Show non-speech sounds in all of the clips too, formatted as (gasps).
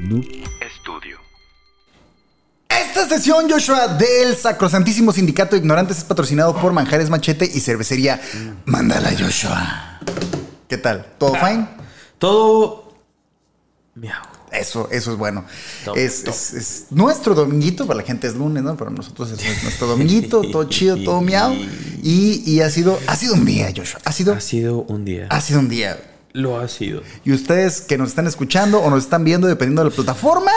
Noob Studio. Esta sesión, Joshua, del Sacrosantísimo Sindicato de Ignorantes es patrocinado por Manjares Machete y Cervecería Mándala, Joshua. ¿Qué tal? ¿Todo fine? Todo. Miau. Eso, eso es bueno. Tom, es, tom. es- es nuestro dominguito, para la gente es lunes, ¿no? Para nosotros es nuestro dominguito, todo chido, todo miau. Y, y ha sido, ha sido un día, Joshua. Ha sido, Ha sido un día. ha sido un día. Lo ha sido. Y ustedes que nos están escuchando o nos están viendo, dependiendo de la plataforma,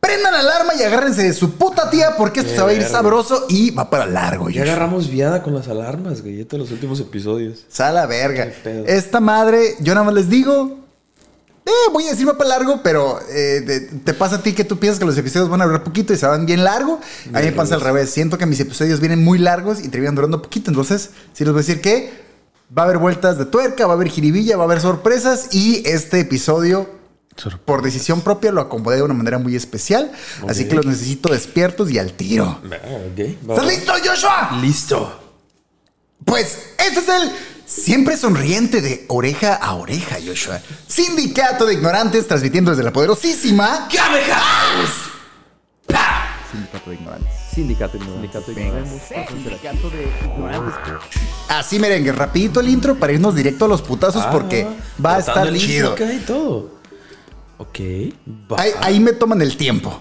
prendan la alarma y agárrense de su puta tía porque esto Qué se va a ir verga. sabroso y va para largo, Ya Joshua. agarramos viada con las alarmas, güey. Todos los últimos episodios. Sala verga. Qué pedo. Esta madre, yo nada más les digo. Eh, voy a decir va para largo, pero eh, de- te pasa a ti que tú piensas que los episodios van a durar poquito y se van bien largo. A mí me pasa al revés. Siento que mis episodios vienen muy largos y terminan durando poquito. Entonces, sí les voy a decir que va a haber vueltas de tuerca, va a haber jiribilla, va a haber sorpresas. Y este episodio, por decisión propia, lo acomodé de una manera muy especial. Así que los necesito despiertos y al tiro. ¿Estás listo, Joshua? Listo. Pues este es el siempre sonriente de oreja a oreja, Joshua. Sindicato de ignorantes transmitiendo desde la poderosísima ¡Game House! Sindicato de ignorantes. Sindicato, sindicato. Sindicato de ignorantes. Así merengue, rapidito el intro para irnos directo a los putazos Ah, porque va a estar el chido. acá y todo. Ok. va. Ahí, ahí me toman el tiempo.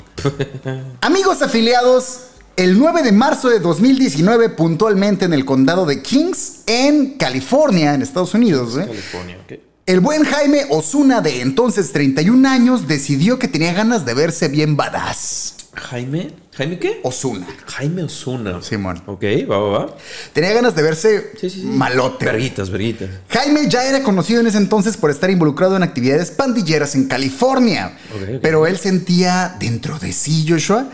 Amigos afiliados, el 9 de marzo de 2019, puntualmente en el condado de Kings, en California, en Estados Unidos, ¿eh? California, ok. El buen Jaime Osuna, de entonces 31 años, decidió que tenía ganas de verse bien badass. Jaime. ¿Jaime qué? Osuna. Jaime Osuna. Simón. Ok, va, va, va. Tenía ganas de verse Sí, sí, sí. malote. Verguitas, verguitas. Jaime ya era conocido en ese entonces por estar involucrado en actividades pandilleras en California. Pero él sentía dentro de sí, Joshua,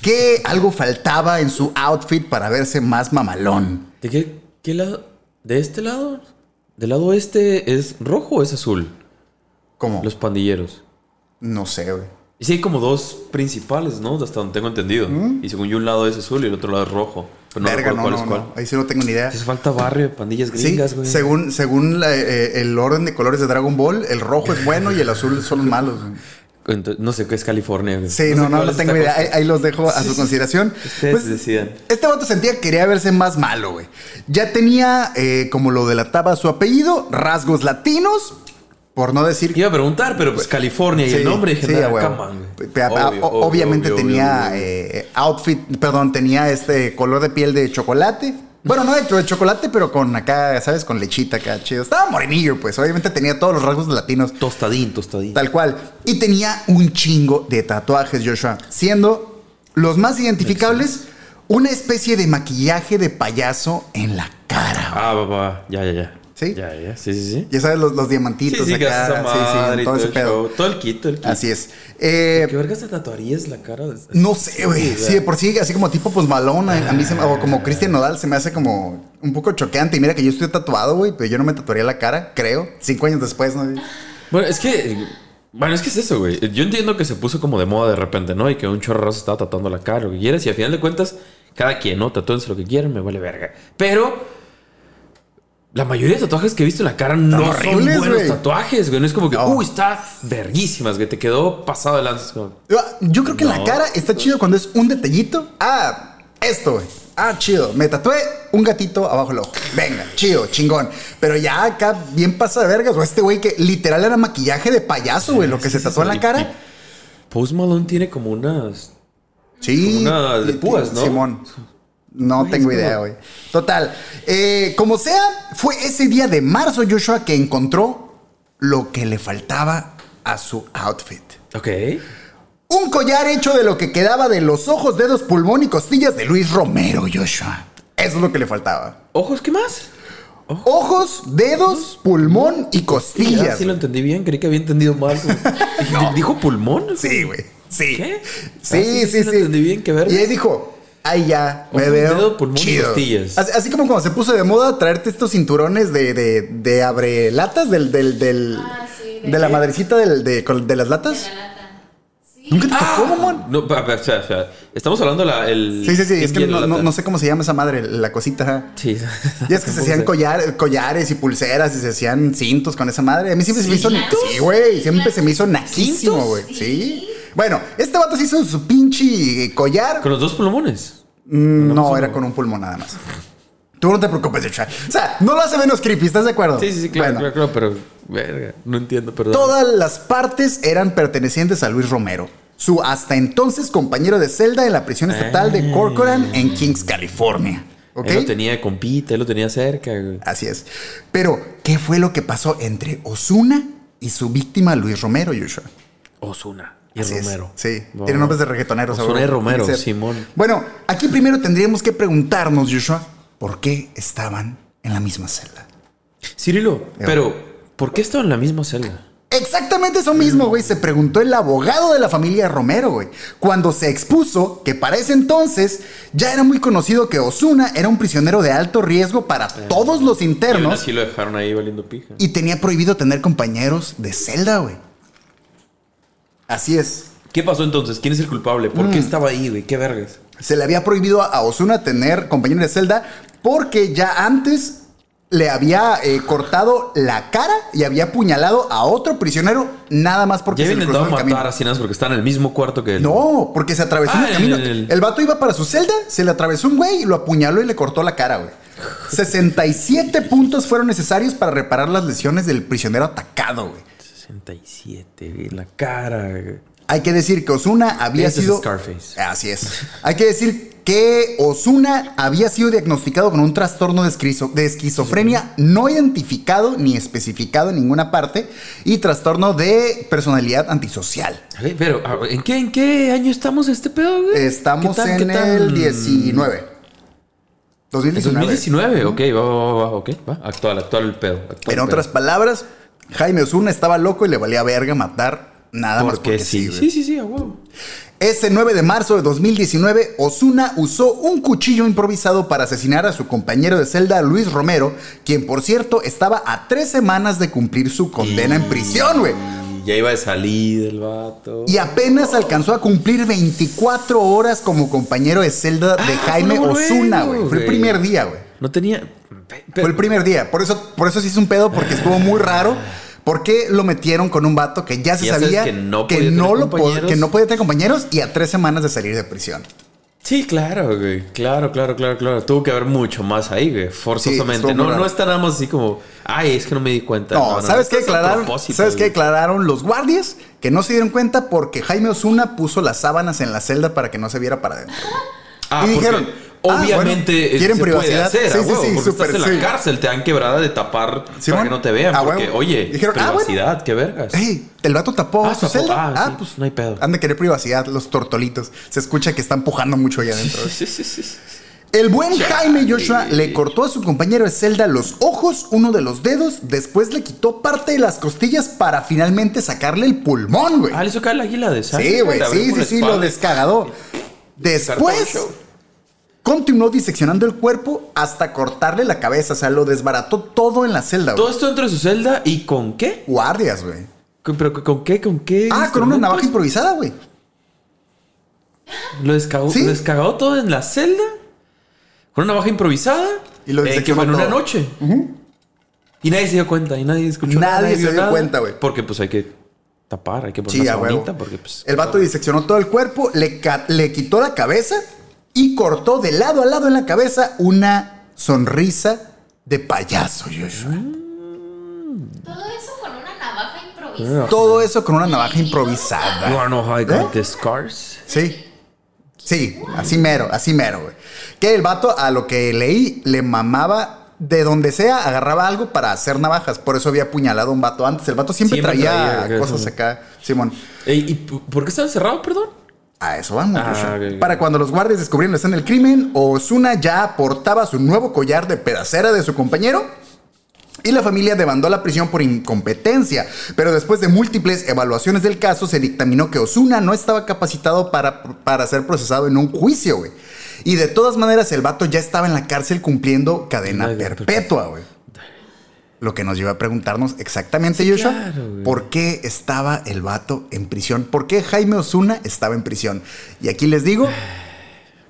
que algo faltaba en su outfit para verse más mamalón. ¿De qué, qué lado? ¿De este lado? ¿Del lado este es rojo o es azul? ¿Cómo? Los pandilleros. No sé, güey. Y sí hay como dos principales, ¿no? Hasta donde tengo entendido. Y según yo un lado es azul y el otro lado es rojo. Pero no ¿Mm? Verga, no, cuál no, es no. Ahí sí no tengo ni idea. Hace falta barrio pandillas Sí, gringas, güey. según, según la- eh, el orden de colores de Dragon Ball, el rojo es bueno y el azul son los (laughs) malos. güey. Entonces, no sé qué es California. güey. Sí, no, no, no es tengo idea. Ahí, los dejo a su consideración. Ustedes decidan. Este vato sentía que quería verse más malo, güey. Ya tenía, eh, como lo delataba su apellido, rasgos latinos, por no decir Iba a preguntar, pero pues California y Sí, el nombre sí, "Nah, a huevo. come on, güey". Pe- a- Obvio, o- obvio, obviamente obvio, tenía eh, outfit, perdón, tenía este color de piel de chocolate. Bueno, no de, de chocolate, pero con acá, ¿sabes? Con lechita acá, chido. Estaba morenillo, pues. Obviamente tenía todos los rasgos latinos. Tostadín, tostadín. Tal cual. Y tenía un chingo de tatuajes, Joshua. Siendo los más identificables una especie de maquillaje de payaso en la cara. Ah, va. Ya, ya, ya. ¿Sí? Ya, ya. Sí, sí, sí. Ya sabes, los, los Sí, diamantitos sí, que acá. sí, sí, todo todo ese el pedo. show. Todo el kit, todo el kit. Así es. Eh, ¿Qué vergas te tatuarías la cara? No sé, güey. Sí, de por sí, así como tipo pues malón, a a mí se me, o como Cristian Nodal se me hace como un poco choqueante. Y mira que yo estoy tatuado, güey, pero yo no me tatuaría la cara, creo. Cinco años después, ¿no? Bueno, es que. Bueno, es que es eso, güey. Yo entiendo que se puso como de moda de repente, ¿no? Y que un chorro se estaba tatuando la cara, lo que quieras. Y al final de cuentas, cada quien, ¿no? Tatúense lo que quieran, me vale verga. Pero. La mayoría de tatuajes que he visto en la cara no son horribles, buenos güey. tatuajes, güey. No es como que, No. uy, está verguísimas, güey. Te quedó pasado de lanza. Es como, Yo creo que en la cara está chido cuando es un detallito. Ah, esto, güey. Ah, chido. Me tatué un gatito abajo el ojo. Venga, chido, chingón. Pero ya acá bien pasa de vergas. O este güey que literal era maquillaje de payaso, güey. Lo que se sí, tatuó en la cara. Post Malone tiene como unas. Sí. Como una de púas, ¿no? Simón. No tengo idea, güey. Total. eh, como sea, fue ese día de marzo, Joshua, que encontró lo que le faltaba a su outfit. Ok. Un collar hecho de lo que quedaba de los ojos, dedos, pulmón y costillas de Luis Romero, Joshua. Eso es lo que le faltaba. ¿Ojos qué más? Ojos, dedos, pulmón y Ah, costillas. sí lo entendí bien, creí que había entendido mal. (laughs) ¿Dijo pulmón? Sí, güey. Sí. ¿Qué? Sí, Ah, sí, sí, sí. lo entendí bien, qué verga. Y ahí dijo, ahí ya, me Ojo, veo dedo, pulmón y chido. costillas. Así, así como cuando se puso de moda traerte estos cinturones de, de, de abre latas del, del, del Ah, sí, de, de la madrecita del, de, de las latas. De la lata. Sí, ¿Nunca te tocó, mamón? No, pa- pa- o sea, o sea, estamos hablando la, el. Sí, sí, sí. Es que ¿quién no, no- no sé cómo se llama esa madre, la cosita. Sí. Ya es que se hacían (laughs) collar- collares y pulseras y se hacían cintos con esa madre. A mí siempre se me hizo. Sí, güey. Siempre se me hizo naquísimo, ¿Cintos? güey. Sí. Bueno, este vato se hizo su pinche collar. Con los dos plumones. Mm, No, era con un pulmón nada más. Tú no te preocupes, de O sea, no lo hace menos creepy, ¿estás de acuerdo? Sí, sí, sí, claro, Bueno, claro, claro, pero. Verga, no entiendo, perdón. Todas las partes eran pertenecientes a Luis Romero, su hasta entonces compañero de celda en la prisión estatal de Corcoran en Kings, California. ¿Ok? Él lo tenía compita, él lo tenía cerca, güey. Así es. Pero, ¿qué fue lo que pasó entre Osuna y su víctima Luis Romero, Joshua? Osuna y Así es. Romero. Sí, tiene nombres de reggaetoneros. Ozuna y seguro. Romero. Simón. Bueno, aquí primero tendríamos que preguntarnos, Joshua, ¿por qué estaban en la misma celda? Cirilo, pero ¿por qué estaba en la misma celda? Exactamente eso mismo, güey, se preguntó el abogado de la familia Romero, güey, cuando se expuso que para ese entonces ya era muy conocido que Osuna era un prisionero de alto riesgo para todos los Y aún internos así lo dejaron ahí valiendo pija. y tenía prohibido tener compañeros de celda, güey. Así es. ¿Qué pasó entonces? ¿Quién es el culpable? ¿Por Mm. qué estaba ahí, güey? ¿Qué vergas? Se le había prohibido a Osuna tener compañeros de celda porque ya antes le había eh, cortado la cara y había apuñalado a otro prisionero nada más porque Ya se le cruzó el matar camino. a Sinas porque están en el mismo cuarto que él. No, porque se atravesó en Ah, el camino. en El... el- vato iba para su celda, se le atravesó un güey y lo apuñaló y le cortó la cara, güey. 67 puntos fueron necesarios para reparar las lesiones del prisionero atacado, güey. 67, güey. La cara. Hay que decir que Osuna había sido. Scarface. Así es. Hay que decir que Osuna había sido diagnosticado con un trastorno de, esquizo- de esquizofrenia no identificado ni especificado en ninguna parte y trastorno de personalidad antisocial. Pero, ¿en qué, ¿en qué año estamos este pedo, güey? Estamos ¿Qué tan- en el 19. En 2019. 2019, ok, va, va, va, va, ok, va. Actual, actual el pedo. actual En otras pedo. palabras, Jaime Osuna estaba loco y le valía verga matar nada más Porque sí, sí, sí, sí, a huevo. Ese 9 de marzo de 2019, Osuna usó un cuchillo improvisado para asesinar a su compañero de celda, Luis Romero, quien por cierto estaba a tres semanas de cumplir su condena en prisión, güey. Y ya iba de salir el vato. Y apenas alcanzó a cumplir 24 horas como compañero de celda de Ah, Jaime Osuna, güey. Fue el primer día, güey. No tenía. Fue el primer día. Por eso, por eso sí hizo un pedo, porque estuvo muy raro. ¿Por qué lo metieron con un vato que ya se Ya sabes sabía que no podía tener no lo que no podía tener compañeros y a tres semanas de salir de prisión? Sí, claro, güey. Claro, claro, claro, claro. Tuvo que haber mucho más ahí, güey. Forzosamente. no, no está nada más así como. Ay, es que no me di cuenta. No, ¿sabes qué esto es a declararon? ¿Sabes qué declararon los guardias? Que no se dieron cuenta porque Jaime Osuna puso las sábanas en la celda para que no se viera para adentro. Ah, Y porque ah, Obviamente bueno, eh, ¿quieren se privacidad? puede hacer, Sí, sí, sí, porque súper, estás en sí. la cárcel, te dan quebrada de tapar Simón, para que no te vean. a porque, huevo. oye, Dijeron, ah, bueno. privacidad, qué vergas. Ey, el vato tapó Ah, su celda. Ah, Ah, sí, pues no hay pedo. Han de querer privacidad los tortolitos. Se escucha que están pujando mucho allá adentro. (laughs) Sí, sí, sí, sí. El buen Jaime Joshua le cortó a su compañero de celda los ojos, uno de los dedos, después le quitó parte de las costillas para finalmente sacarle el pulmón, güey. Ah, le hizo caer la águila de sangre. Sí, güey, sí, sí, sí, lo descagadó. Después. Continuó diseccionando el cuerpo hasta cortarle la cabeza, o sea, lo desbarató todo en la celda, Todo güey. esto dentro de su celda y con qué? Guardias, güey. ¿Con- ¿Pero con qué? ¿Con qué? Ah, con una navaja improvisada, güey. Lo descagó, Sí. lo descagó todo en la celda. Con una navaja improvisada. Y lo eh, que diseccionó fue en una todo. noche. Y nadie se dio cuenta. Y nadie escuchó nada. Nadie se vio dio nada, cuenta, güey. Porque pues hay que tapar, hay que poner Sí, a huevo. porque pues... El vato diseccionó todo el cuerpo, le, ca- le quitó la cabeza y cortó de lado a lado en la cabeza una sonrisa de payaso, Joshua. Todo eso con una navaja improvisada. Todo eso con una navaja You improvisada. wanna know how I ¿Eh? got the scars? Sí. Sí, así mero, así mero, güey. Que el vato, a lo que leí, le mamaba de donde sea, agarraba algo para hacer navajas. Por eso había apuñalado a un vato antes. El vato siempre, Siempre traía, cosas acá, Simón. ¿Y por qué está encerrado, perdón? A eso vamos. Ah. Para cuando los guardias descubrieron la escena del crimen, Osuna ya portaba su nuevo collar de pedacera de su compañero. Y la familia demandó la prisión por incompetencia, pero después de múltiples evaluaciones del caso se dictaminó que Osuna no estaba capacitado para, para ser procesado en un juicio, güey. Y de todas maneras el vato ya estaba en la cárcel cumpliendo cadena Cadena perpetua, güey. Lo que nos lleva a preguntarnos exactamente, Sí, Joshua, claro, güey. ¿por qué estaba el vato en prisión? ¿Por qué Jaime Osuna estaba en prisión? Y aquí les digo,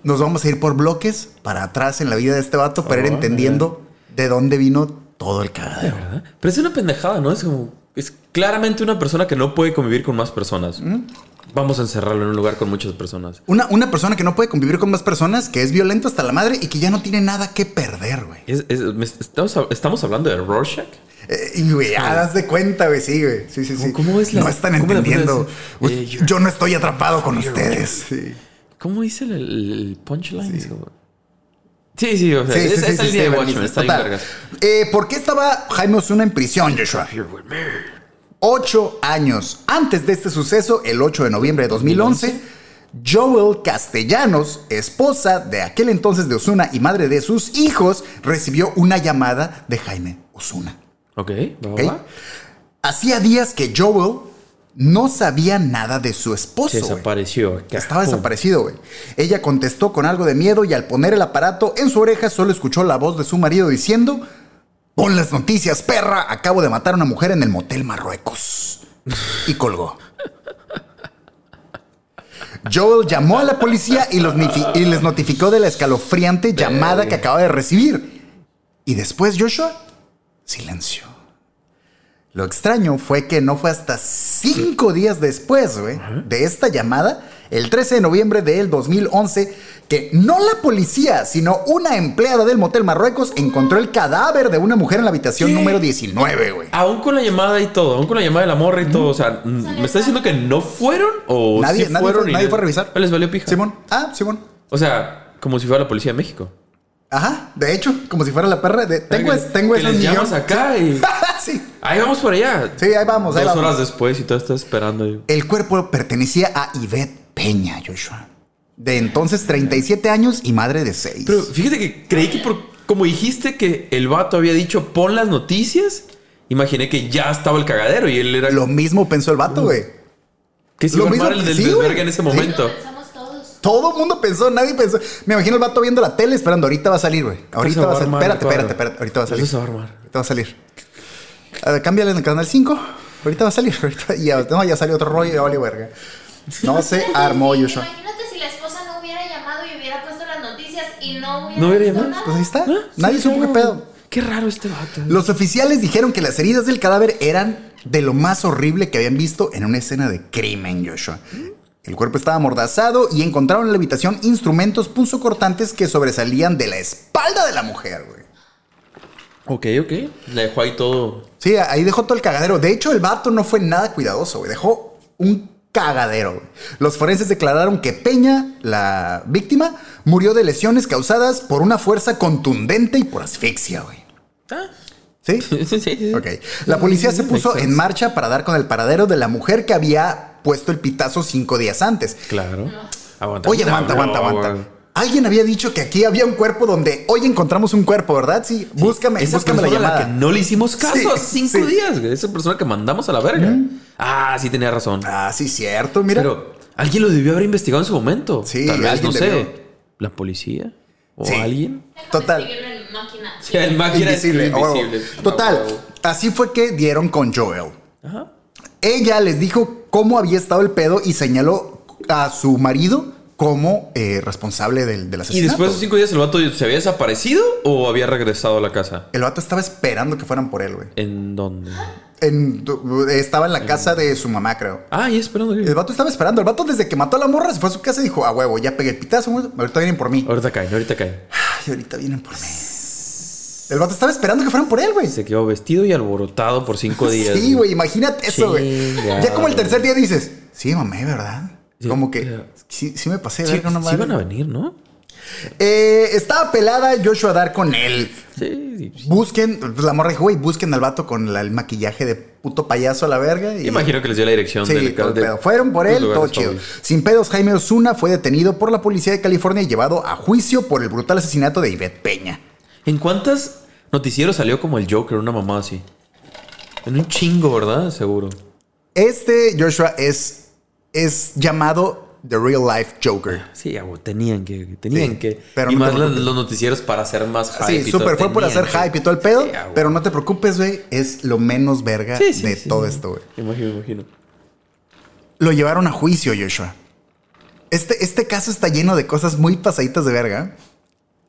nos vamos a ir por bloques para atrás en la vida de este vato para ir entendiendo de dónde vino todo el cagadero. Pero es una pendejada, ¿no? Es como. Es claramente una persona que no puede convivir con más personas. Vamos a encerrarlo en un lugar con muchas personas. Una, una persona que no puede convivir con más personas, que es violento hasta la madre y que ya no tiene nada que perder, güey. Es- es- estamos, estamos hablando de Rorschach. Eh, y güey, ya das de cuenta, güey, sí, güey. Sí, sí, sí. ¿Cómo- es la- no están entendiendo. pones? Eh, yo no estoy atrapado con ustedes. Sí. ¿Cómo dice el, el punchline? Es como- Sí, sí, o sea, Sí, sí, es, sí, esa sí, línea sí, de. Watchmen está bien vergas. Eh, ¿Por qué estaba Jaime Osuna en prisión, Joshua? Ocho años antes de este suceso, el 8 de noviembre de 2011, Joel Castellanos, esposa de aquel entonces de Osuna y madre de sus hijos, recibió una llamada de Jaime Osuna. Ok, va, ¿ok? va. Hacía días que Joel no sabía nada de su esposo. Se desapareció. Estaba desaparecido, güey. Ella contestó con algo de miedo y al poner el aparato en su oreja solo escuchó la voz de su marido diciendo, pon las noticias, perra, acabo de matar a una mujer en el motel Marruecos. Y colgó. Joel llamó a la policía y, los y les notificó de la escalofriante llamada que acaba de recibir. Y después Joshua, silencio. Lo extraño fue que no fue hasta cinco días después, güey, de esta llamada, el 13 de noviembre del 2011, que no la policía, sino una empleada del Motel Marruecos encontró el cadáver de una mujer en la habitación ¿Qué? número 19, güey. Aún con la llamada y todo, aún con la llamada de la morra y todo. O sea, ¿me estás diciendo que no fueron? ¿O Nadie- sí nadie fueron? fue- y nadie fue a revisar. ¿Les valió pija? Simón. Ah, Simón. O sea, como si fuera la policía de México. Ajá, de hecho, como si fuera la perra de... Tengo, Que- es- tengo que esos les llamas millones. acá y... (laughs) sí. Ahí vamos por allá. Sí, ahí vamos, ahí Dos vamos. horas después y todo estás esperando. El cuerpo pertenecía a Yvette Peña, Joshua. De entonces 37 años y madre de 6. Pero fíjate que creí que por... Como dijiste que el vato había dicho pon las noticias, imaginé que ya estaba el cagadero y él era... Lo mismo pensó el vato, güey. que se lo iba a armar mismo- el del sí, desvergue en ese momento. Todo el mundo pensó, nadie pensó. Me imagino el vato viendo la tele esperando, ahorita va a salir, güey. Ahorita va a salir. Espérate, espérate, espérate. Ahorita va a salir. Eso se va a armar. Ahorita va a salir. A ver, cámbiale en el canal 5. Ahorita va a salir. (laughs) Ahorita ya, no, ya salió otro rollo ya vale verga. No se armó, Joshua. Imagínate si la esposa no hubiera llamado y hubiera puesto las noticias y no hubiera, ¿No hubiera llamado? nada. Pues ahí está. Ah, Nadie sí, supo qué pedo. Qué raro este vato. Los oficiales dijeron que las heridas del cadáver eran de lo más horrible que habían visto en una escena de crimen, Joshua. El cuerpo estaba amordazado y encontraron en la habitación instrumentos punzocortantes que sobresalían de la espalda de la mujer, güey. Ok, ok. Le dejó ahí todo. Sí, ahí dejó todo el cagadero. De hecho, el vato no fue nada cuidadoso, güey. Dejó un cagadero. güey. Los forenses declararon que Peña, la víctima, murió de lesiones causadas por una fuerza contundente y por asfixia, güey. Ah. ¿Sí? (laughs) Sí, sí, sí. Ok. La policía se puso en marcha para dar con el paradero de la mujer que había puesto el pitazo cinco días antes. Claro. Aguanta. Oye, aguanta, aguanta, aguanta. Alguien había dicho que aquí había un cuerpo donde hoy encontramos un cuerpo, ¿verdad? Sí, búscame, Esa búscame la a llamada. que no le hicimos caso Sí, a cinco sí. días, güey. Esa persona que mandamos a la verga. Ah, sí tenía razón. Ah, sí, cierto, mira. Pero alguien lo debió haber investigado en su momento. Sí, Tal vez, no debió. sé. ¿La policía? ¿O Sí. alguien? Total. en máquina. Sí, el máquina invisible. invisible. Total, así fue que dieron con Joel. Ajá. Ella les dijo cómo había estado el pedo y señaló a su marido como eh, responsable del, del ¿Y asesinato. después de esos cinco días el vato se había desaparecido o había regresado a la casa? El vato estaba esperando que fueran por él, güey. ¿En dónde? En- estaba en la casa de su mamá, creo. Ah, y esperando. El vato estaba esperando. El vato desde que mató a la morra se fue a su casa y dijo, a huevo, ya pegué el pitazo, güey. ahorita vienen por mí. Ahorita cae, ahorita cae. Ay, ahorita vienen por mí. El vato estaba esperando que fueran por él, güey. Se quedó vestido y alborotado por cinco (laughs) días. Sí, güey, imagínate eso, güey. Ya como el tercer día dices, sí, mamé, ¿verdad? Sí, como que sí, sí me pasé de Sí, verga, sí iban a venir, ¿no? Eh, estaba pelada Joshua Dar con él. Sí, sí. Busquen, pues la morra dijo, güey, busquen al vato con la- el maquillaje de puto payaso a la verga. Y, Imagino que les dio la dirección Sí, del todo de- pedo. Fueron por él, todo chido. Sin pedos, Jaime Osuna fue detenido por la policía de California y llevado a juicio por el brutal asesinato de Ivette Peña. ¿En cuántas noticieros salió como el Joker, una mamá así? En un chingo, ¿verdad? Seguro. Este Joshua es, es llamado The Real Life Joker. Sí, tenían que, tenían Sí, que. pero y no más los, noticieros para hacer más hype. Sí, súper fue por hacer que- hype y todo el pedo. Sí, pero no te preocupes, güey. Es lo menos verga Sí, de todo esto, güey. Imagino, imagino. Lo llevaron a juicio, Joshua. Este, este caso está lleno de cosas muy pasaditas de verga.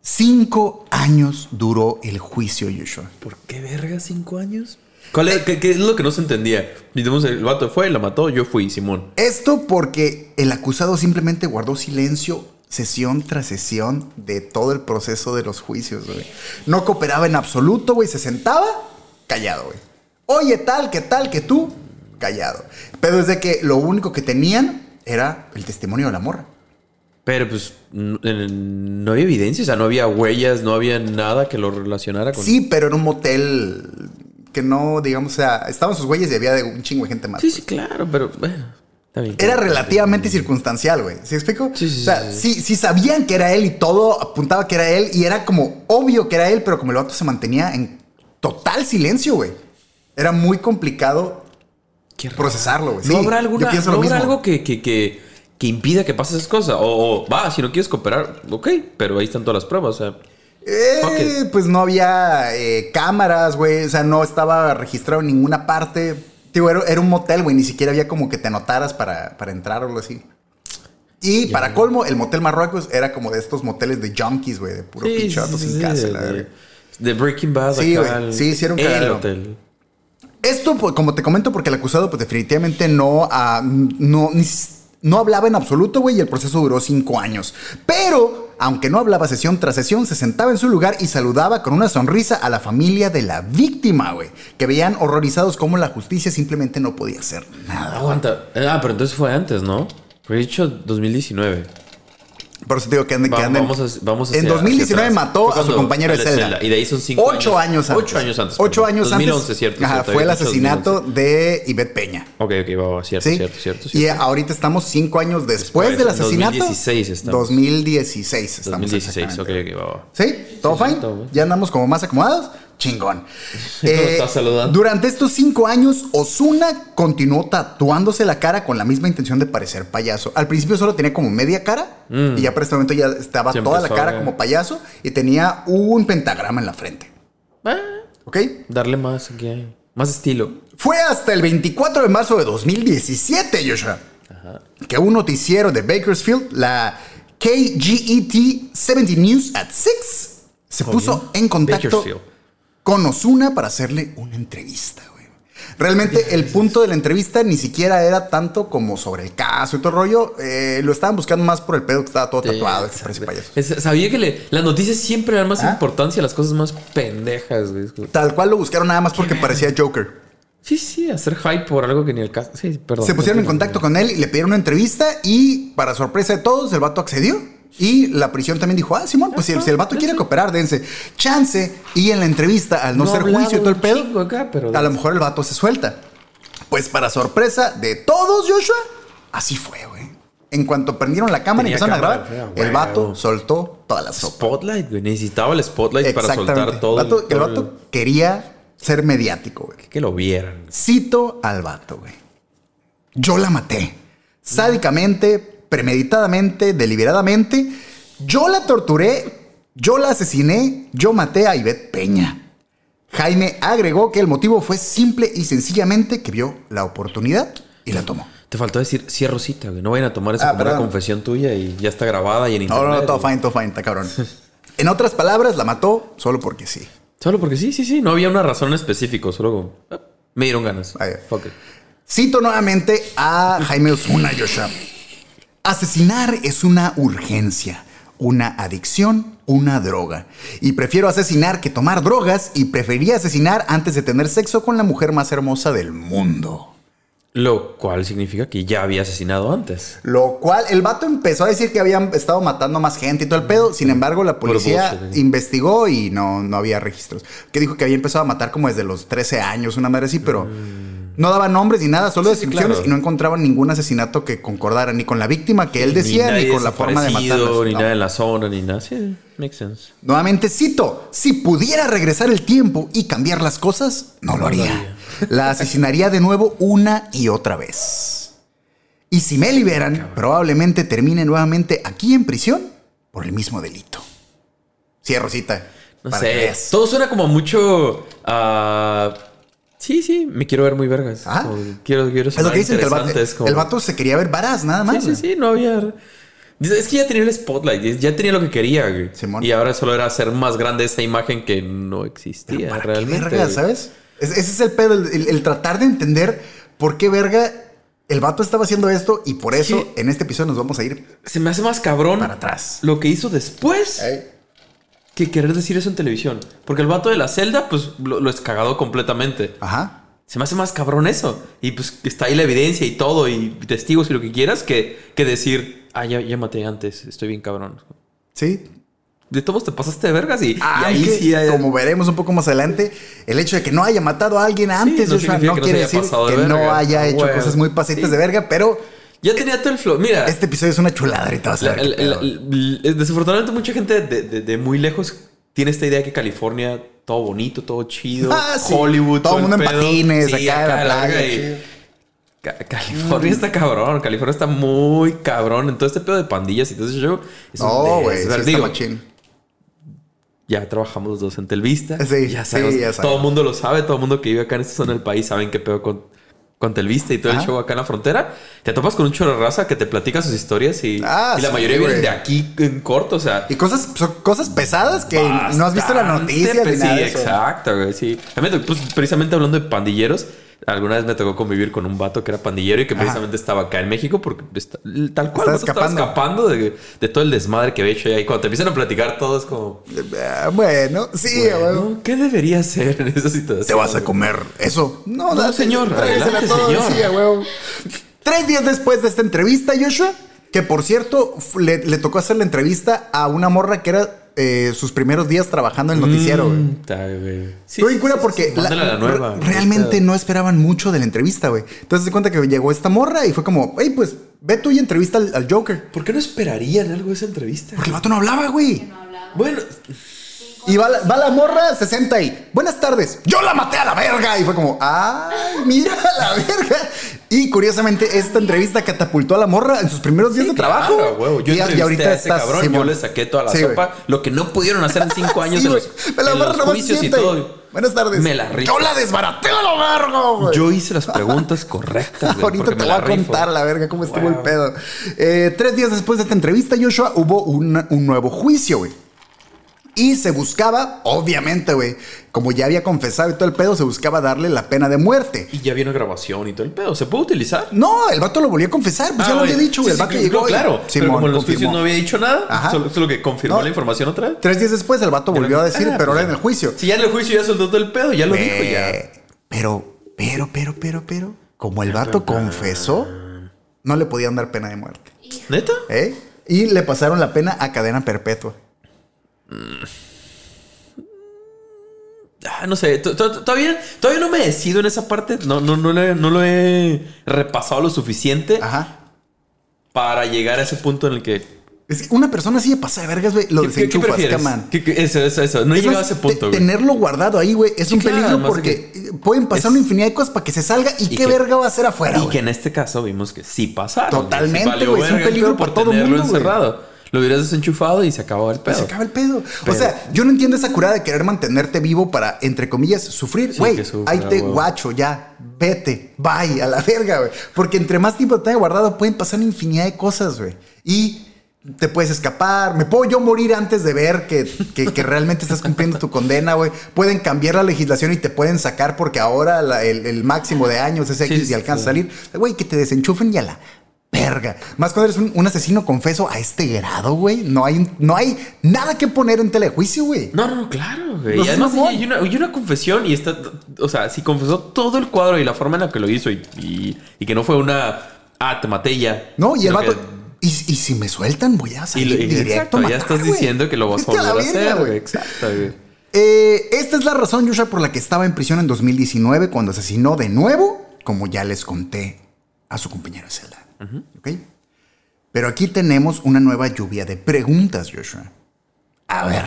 Cinco años duró el juicio, Joshua. ¿Por qué verga cinco años? ¿Cuál es, qué, qué es lo que no se entendía? Digamos, el vato fue, la mató, yo fui, Simón. Esto porque el acusado simplemente guardó silencio sesión tras sesión de todo el proceso de los juicios, güey. No cooperaba en absoluto, güey. Se sentaba callado, güey. Oye, tal, que tal, que tú, callado. Pero es de que lo único que tenían era el testimonio de la morra. Pero pues n- en- no había evidencia, o sea, no había huellas, no había nada que lo relacionara con. Sí, pero era un motel que no, digamos, o sea, estaban sus güeyes y había de un chingo de gente más. sí, sí, claro, pero bueno, bien. Era relativamente circunstancial, güey. ¿Sí explico? Sí, sí, o sea, sí, sí, sabían que era él y todo apuntaba que era él y era como obvio que era él, pero como el vato se mantenía en total silencio, güey. Era muy complicado Qué procesarlo, güey. ¿No habrá, yo alguna, pienso ¿no habrá algo que, que, que, que impida que pase esas cosas? O, o, va, si no quieres cooperar, ok, pero ahí están todas las pruebas, o sea. Eh. Pues no había eh, cámaras, güey. O sea, no estaba registrado en ninguna parte. Digo, era, era un motel, güey. Ni siquiera había como que te anotaras para, para entrar o algo así. Y para colmo, el motel Marruecos era como de estos moteles de junkies, güey. De puro Sí, sin sí, casa. de, la verga. de Breaking Bad Sí, güey. Sí, un El hotel. Esto, pues, como te comento, porque el acusado, pues definitivamente no, ah, no, ni no hablaba en absoluto, güey, y el proceso duró cinco años. Pero, aunque no hablaba sesión tras sesión, se sentaba en su lugar y saludaba con una sonrisa a la familia de la víctima, güey, que veían horrorizados cómo la justicia simplemente no podía hacer nada. Aguanta. Ah, pero entonces fue antes, ¿no? Fue dicho 2019. Por eso te digo que anden, que Va- anden- vamos a- vamos En hacia- 2019 hacia atrás. mató a su compañero de celda. Y de ahí son cinco Ocho años. antes. Ocho años antes, Ocho años 2011, antes. cierto, Ajá, fue el asesinato 2011. de Ivette Peña. Ok, ok, va, va, cierto, cierto, cierto, Y ahorita estamos cinco años después, del asesinato. 2016 estamos. 2016 estamos 2016, ok, ok, va, va. ¿Sí? ¿Todo fine? ¿Ya andamos como más acomodados? Chingón. ¿Cómo estás saludando? Durante estos cinco años, Osuna continuó tatuándose la cara con la misma intención de parecer payaso. Al principio solo tenía como media cara y ya para este momento ya estaba Mm. Toda la cara como payaso y tenía un pentagrama en la frente. Ah, ¿Ok? darle más aquí. Más estilo. Fue hasta el 24 de marzo de 2017, Joshua, que un noticiero de Bakersfield, la KGET 70 News at 6, se puso en contacto Bakersfield. Con Osuna para hacerle una entrevista, güey. Realmente el punto de la entrevista ni siquiera era tanto como sobre el caso y todo el rollo. eh, lo estaban buscando más por el pedo que estaba todo tatuado, que parece payaso. Es- sabía que le- las noticias siempre dan más ¿Ah? importancia a las cosas más pendejas, güey. Tal cual lo buscaron nada más porque parecía Joker. Sí, sí, hacer hype por algo que ni el caso. Sí, perdón. Se pusieron en contacto con él y le pidieron una entrevista y para sorpresa de todos el vato accedió. Y la prisión también dijo, ah, Simón, pues si el, si el vato quiere cooperar, dense chance. Y en la entrevista, al no, No ser juicio y todo el pedo, chingo acá, pero- a lo mejor el vato se suelta. Pues para sorpresa de todos, Joshua, así fue, güey. En cuanto prendieron la cámara y empezaron a grabar, fea, el vato soltó toda la sopa. Spotlight, güey. Necesitaba el spotlight para soltar todo. El vato, el todo vato quería ser mediático, güey. Que lo vieran. Cito al vato, güey. Yo la maté. Sádicamente, premeditadamente, deliberadamente. Yo la torturé, yo la asesiné, yo maté a Ivette Peña. Jaime agregó que el motivo fue simple y sencillamente que vio la oportunidad y la tomó. Te faltó decir cierro cita, güey. No vayan a tomar eso Ah, como una confesión tuya y ya está grabada y en No, internet. no, no, todo güey. fine, todo fine, está cabrón. (laughs) En otras palabras, la mató solo porque sí. Solo porque sí, sí, sí. No había una razón específica. Solo ah, me dieron ganas. Fuck it. Cito nuevamente a Jaime Osuna, Joshua. Asesinar es una urgencia, una adicción, una droga. Y prefiero asesinar que tomar drogas y prefería asesinar antes de tener sexo con la mujer más hermosa del mundo. Lo cual significa que ya había asesinado antes. Lo cual, el vato empezó a decir que habían estado matando más gente y todo el pedo. Sin embargo, la policía eh. investigó y no, no había registros. Que dijo que había empezado a matar como desde los 13 años, una madre así, pero no daban nombres ni nada, solo sí, descripciones claro. y no encontraban ningún asesinato que concordara ni con la víctima que él decía ni, con la forma de matarla. Ni No. nada en la zona, ni nada. Sí, makes sense. Nuevamente cito, si pudiera regresar el tiempo y cambiar las cosas, no lo No lo haría. haría. (laughs) La asesinaría de nuevo una y otra vez. Y si me liberan, probablemente termine nuevamente aquí en prisión por el mismo delito. Sí, Rosita. No sé. Todo suena como mucho. ah, sí, sí, me quiero ver muy vergas. Ah. Quiero, quiero Es lo que dicen, que el vato, como- el vato se quería ver varaz, nada más. Sí, sí, sí, no había. Es que ya tenía el spotlight, ya tenía lo que quería, güey. Simón. Y ahora solo era hacer más grande esa imagen que no existía ¿Para qué realmente. verga, güey. ¿sabes? Es- ese es el pedo, el, el- el tratar de entender por qué verga el vato estaba haciendo esto y por eso Sí. en este episodio nos vamos a ir Se me hace más cabrón para atrás. lo que hizo después que querer decir eso en televisión. Porque el vato de la celda, pues lo, lo es cagado completamente. Ajá. Se me hace más cabrón eso. Y pues está ahí la evidencia y todo, y testigos y lo que quieras, que, que decir, ah, ya, ya maté antes, estoy bien cabrón. Sí. De todos te pasaste de vergas y, y ahí sí hay- como veremos un poco más adelante, el hecho de que no haya matado a alguien antes, no significa no que no quiere decir que no haya Ah, hecho bueno. cosas muy pasitas Sí. de verga, pero Ya tenía todo el flow. Mira, este episodio es una chulada ahorita vas a la- desafortunadamente mucha gente de, de- de muy lejos tiene esta idea que California, todo bonito, todo chido, Ah, sí. Hollywood, Todo el mundo en patines, Sí, acá en la la playa, y- California está cabrón, California está muy cabrón. En todo este pedo de pandillas y todo ese show. es No, güey, sí está machín. ya trabajamos los dos en Telvista. Sí, ya sí, sabemos. ya sabemos. todo el mundo lo sabe, todo el mundo que vive acá en esta zona del país saben qué pedo con, con Telvista y todo Ajá. el show acá en la frontera. Te topas con un chorro de raza que te platica sus historias y, Ah, y la sí, mayoría vienen de aquí en corto, o sea. Y cosas, son cosas pesadas que no has visto en pues, nada Sí, exacto, güey, sí. Pues, precisamente hablando de pandilleros, alguna vez me tocó convivir con un vato que era pandillero y que precisamente estaba acá en México porque está- tal cual Estaba escapando. de, de todo el desmadre que había hecho ahí. Cuando te empiezan a platicar todo es como... Ah, Bueno, sí, güey. Bueno, ¿Qué debería hacer en esa situación? Te vas a comer eso. No, No, señor, adelante, señor. sí. Tres días después de esta entrevista, Joshua, que por cierto, le tocó hacer la entrevista a una morra que era eh, sus primeros días trabajando en el noticiero, güey. Mm, güey. Sí, cura sí, porque sí, mándala la- la nueva. re- realmente Esta- no esperaban mucho de la entrevista, güey. Entonces se cuenta que llegó esta morra y fue como, hey, pues ve tú y entrevista al, al Joker. ¿Por qué no esperarían algo de esa entrevista? Porque el vato no hablaba, güey. No hablaba. Bueno, Y va la, va la morra 60 y buenas tardes. Yo la maté a la verga. Y fue como, ay, mira (laughs) la verga. Y curiosamente, esta entrevista catapultó a la morra en sus primeros días sí, de trabajo. claro, huevo. Yo y, ahorita a ese estás, cabrón, yo Simón. le saqué toda la Sí, sopa. Lo que no pudieron hacer en cinco (laughs) años Sí, en los, Me la en los juicios y todo. Buenas tardes. Me la rifo. Yo la desbaraté a la verga, güey. Yo hice las preguntas correctas. güey, Ahorita te voy a contar la verga cómo estuvo el pedo. Eh, tres días después de esta entrevista, Joshua, hubo un, un nuevo juicio, güey. Y se buscaba, obviamente, güey, como ya había confesado y todo el pedo, se buscaba darle la pena de muerte. Y ya vino grabación y todo el pedo. ¿Se puede utilizar? No, el vato lo volvió a confesar, pues ya lo Ah, había güey. dicho, Sí, güey. el vato llegó. claro. pero Simón, como en los juicios no había dicho nada, Ajá. solo, solo que confirmó No. la información otra vez. Tres días después, el vato volvió a decir, Ah, pero ahora en el juicio. Si ya en el juicio ya soltó todo el pedo, ya lo dijo ya. Pero, pero, pero, pero, pero, como el vato confesó, no le podían dar pena de muerte. ¿Neta? ¿eh? Y le pasaron la pena a cadena perpetua. Ah, no sé, to- to- todavía, todavía no me decido en esa parte. No, no, no, le- no lo he repasado lo suficiente Ajá. para llegar a ese punto en el que. Es que una persona así de pasa de vergas, güey, lo ¿Qué, qué- qué desenchufas, caman. ¿Qué- qué- eso, eso, eso. No he llegado a ese punto, güey. Tenerlo guardado ahí, güey, es Sí, un claro, peligro porque que pueden pasar una infinidad de cosas para que se salga y, Y qué verga va a hacer afuera, Y que en este caso vimos que sí pasaron. Totalmente, güey, es un el peligro para todo tenerlo mundo, encerrado. Lo hubieras desenchufado y se acabó el Pues pedo. se acaba el pedo. Pero- o sea, yo no entiendo esa curada de querer mantenerte vivo para, entre comillas, sufrir. Güey, ahí te guacho, ya, vete, bye, a la verga, güey. Porque entre más tiempo te tenga guardado, pueden pasar una infinidad de cosas, güey. Y te puedes escapar. Me puedo yo morir antes de ver que, que- que realmente estás cumpliendo tu condena, güey. Pueden cambiar la legislación y te pueden sacar porque ahora la- el, el máximo de años es X Sí, y alcanza sí. a salir. Güey, que te desenchufen y a la verga. Más cuando eres un, un asesino confeso a este grado, güey. No hay, no hay nada que poner en telejuicio, güey. No, no, claro, güey. No además mamón. hay una, hay una confesión y está. O sea, si confesó todo el cuadro y la forma en la que lo hizo y, y- y que no fue una. Ah, te maté ya. No, y el vato. que- Y, y si me sueltan, voy a salir y- directo. exacto, a ya estás güey. diciendo que lo vas a volver a hacer, güey. Exacto, güey. Eh, esta es la razón, Joshua, por la que estaba en prisión en 2019 cuando asesinó de nuevo, como ya les conté, a su compañero de celda. ¿Ok? Pero aquí tenemos una nueva lluvia de preguntas, Joshua. A ver.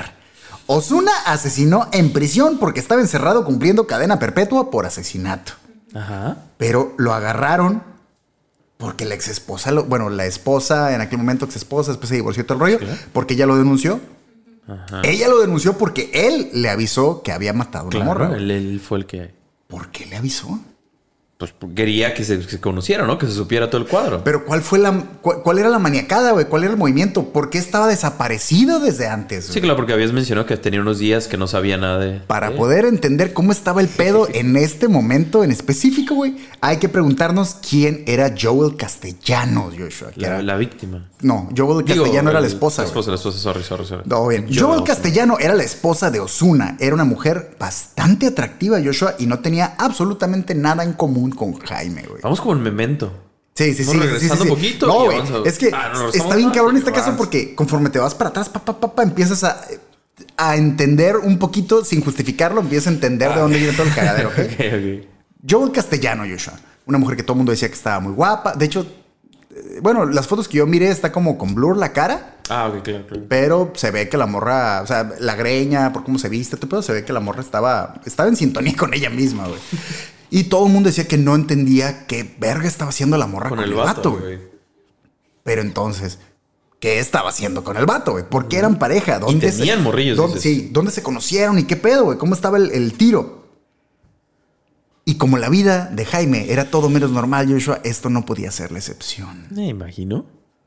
Osuna asesinó en prisión porque estaba encerrado cumpliendo cadena perpetua por asesinato. Ajá. Pero lo agarraron Porque la ex esposa, lo- bueno, la esposa, en aquel momento ex esposa, después se divorció todo el rollo, porque ella lo denunció. Ella lo denunció porque él le avisó que había matado a Claro, morra. güey. él, él fue el que ¿Por qué le avisó? Pues, quería que se, se conociera, ¿no? Que se supiera todo el cuadro. Pero ¿cuál fue la cuál, cuál era la maniacada, güey? ¿Cuál era el movimiento? ¿Por qué estaba desaparecido desde antes? Sí, claro, porque habías mencionado que tenía unos días que no sabía nada de. Para de- poder entender cómo estaba el pedo (laughs) en este momento en específico, güey, hay que preguntarnos quién era Joel Castellanos, Joshua. que La, era- la víctima. No, Joel Digo, Castellano era la esposa. La esposa, la esposa, sorry, sorry, sorry. No, bien. Joel no, Castellano era la esposa de Osuna. Era una mujer bastante atractiva, Joshua, y no tenía absolutamente nada en común con Jaime, güey. Vamos como en memento. Sí, sí, sí. Vamos sí, sí, regresando sí. un poquito No, güey. a- Es que Ah, no, está bien cabrón en este caso porque conforme te vas para atrás, pa, pa, pa, pa, empiezas a, a entender un poquito, sin justificarlo, empiezas a entender de dónde viene todo el cagadero, ok. (laughs) Joel Castellano, Joshua. Una mujer que todo el mundo decía que estaba muy guapa. De hecho, eh, bueno, las fotos que yo miré está como con blur la cara, Ah, ok, claro, claro. pero se ve que la morra, o sea, la greña, por cómo se viste, todo, pero se ve que la morra estaba, estaba en sintonía con ella misma, güey. Y todo el mundo decía que no entendía qué verga estaba haciendo la morra Con el vato, güey. Pero entonces, ¿qué estaba haciendo con el vato, güey? ¿Por qué eran pareja? ¿Dónde tenían morrillos, dónde- dices. sí, ¿dónde se conocieron y qué pedo, güey? ¿Cómo estaba el, el tiro? Y como la vida de Jaime era todo menos normal, Joshua, esto no podía ser la excepción. Me imagino.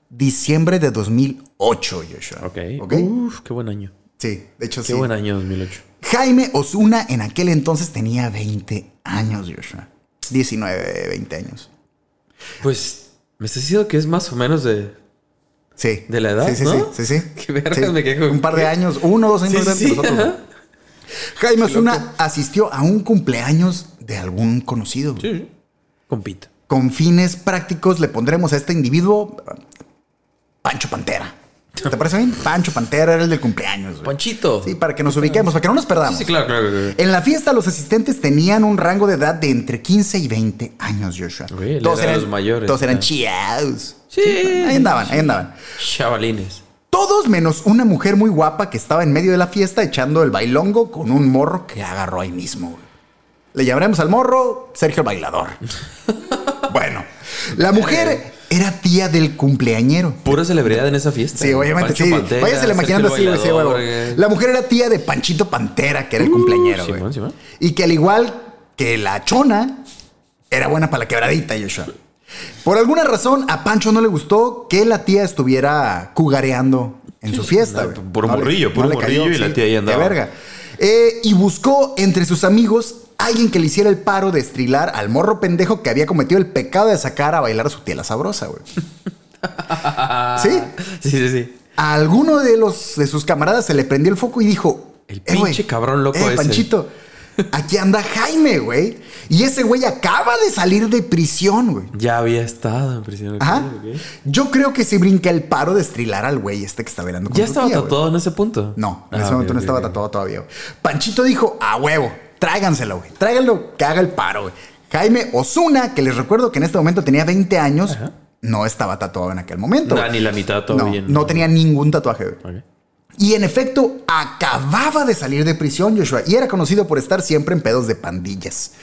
Diciembre de 2008, Joshua. Ok. ¿Ok? Uf, qué buen año. Sí, de hecho Qué sí. buen año 2008. Jaime Osuna en aquel entonces tenía 20 años, Joshua. 19, 20 años. Pues, me estás diciendo que es más o menos de. Sí. ¿De la edad, Sí, sí, no? sí. sí, sí. (laughs) Qué vergas, Sí. me quedo- Un par de años, uno o dos años más sí, nosotros. ajá. Jaime Osuna asistió a un cumpleaños de algún conocido. Sí. Compita. Con fines prácticos le pondremos a este individuo Pancho Pantera. ¿Te parece bien? Pancho Pantera era el del cumpleaños. güey. Panchito. Sí, para que nos ubiquemos, para que no nos perdamos. Sí, sí, claro, claro. claro. En la fiesta los asistentes tenían un rango de edad de entre 15 y 20 años, Joshua. Güey, edad de los mayores, Todos eran ya. chiaos. Sí. Ahí andaban, ahí andaban. Chavalines. Todos menos una mujer muy guapa que estaba en medio de la fiesta echando el bailongo con un morro que agarró ahí mismo. güey. Le llamaremos al morro Sergio el Bailador. (laughs) bueno, la mujer era tía del cumpleañero. Pura celebridad en esa fiesta. Sí, obviamente Pancho sí. Pantera, Váyasele imaginando así, güey. sí, huevo. La mujer era tía de Panchito Pantera, que era el cumpleañero, güey. Simón, Simón. Y que al igual que la chona, era buena para la quebradita, Joshua. Por alguna razón, a Pancho no le gustó que la tía estuviera cugareando en su fiesta. no, puro No morrillo, puro le morrillo y la tía ahí andaba. verga. Eh, y buscó entre sus amigos alguien que le hiciera el paro de estrilar al morro pendejo que había cometido el pecado de sacar a bailar a su tía la sabrosa, güey. (laughs) ¿Sí? Sí, sí, sí. A alguno de los de sus camaradas se le prendió el foco y dijo: El "Eh, pinche cabrón loco eh, ese". Panchito, aquí anda Jaime, güey. Y ese güey acaba de salir de prisión, güey. Ya había estado en prisión. Ok. Yo creo que se brinca el paro de estrilar al güey este que está velando con ¿Ya estaba tía, tatuado en ese punto? No, en Ah, ese ok, momento no estaba tatuado todavía. Panchito dijo, a huevo, tráiganselo, güey. Tráiganlo, que haga el paro, güey. Jaime Osuna, que les recuerdo que en este momento tenía 20 años, no estaba tatuado en aquel momento. Ni la mitad no, no tenía ningún tatuaje, güey. Ok. Y en efecto, acababa de salir de prisión, Joshua, y era conocido por estar siempre en pedos de pandillas.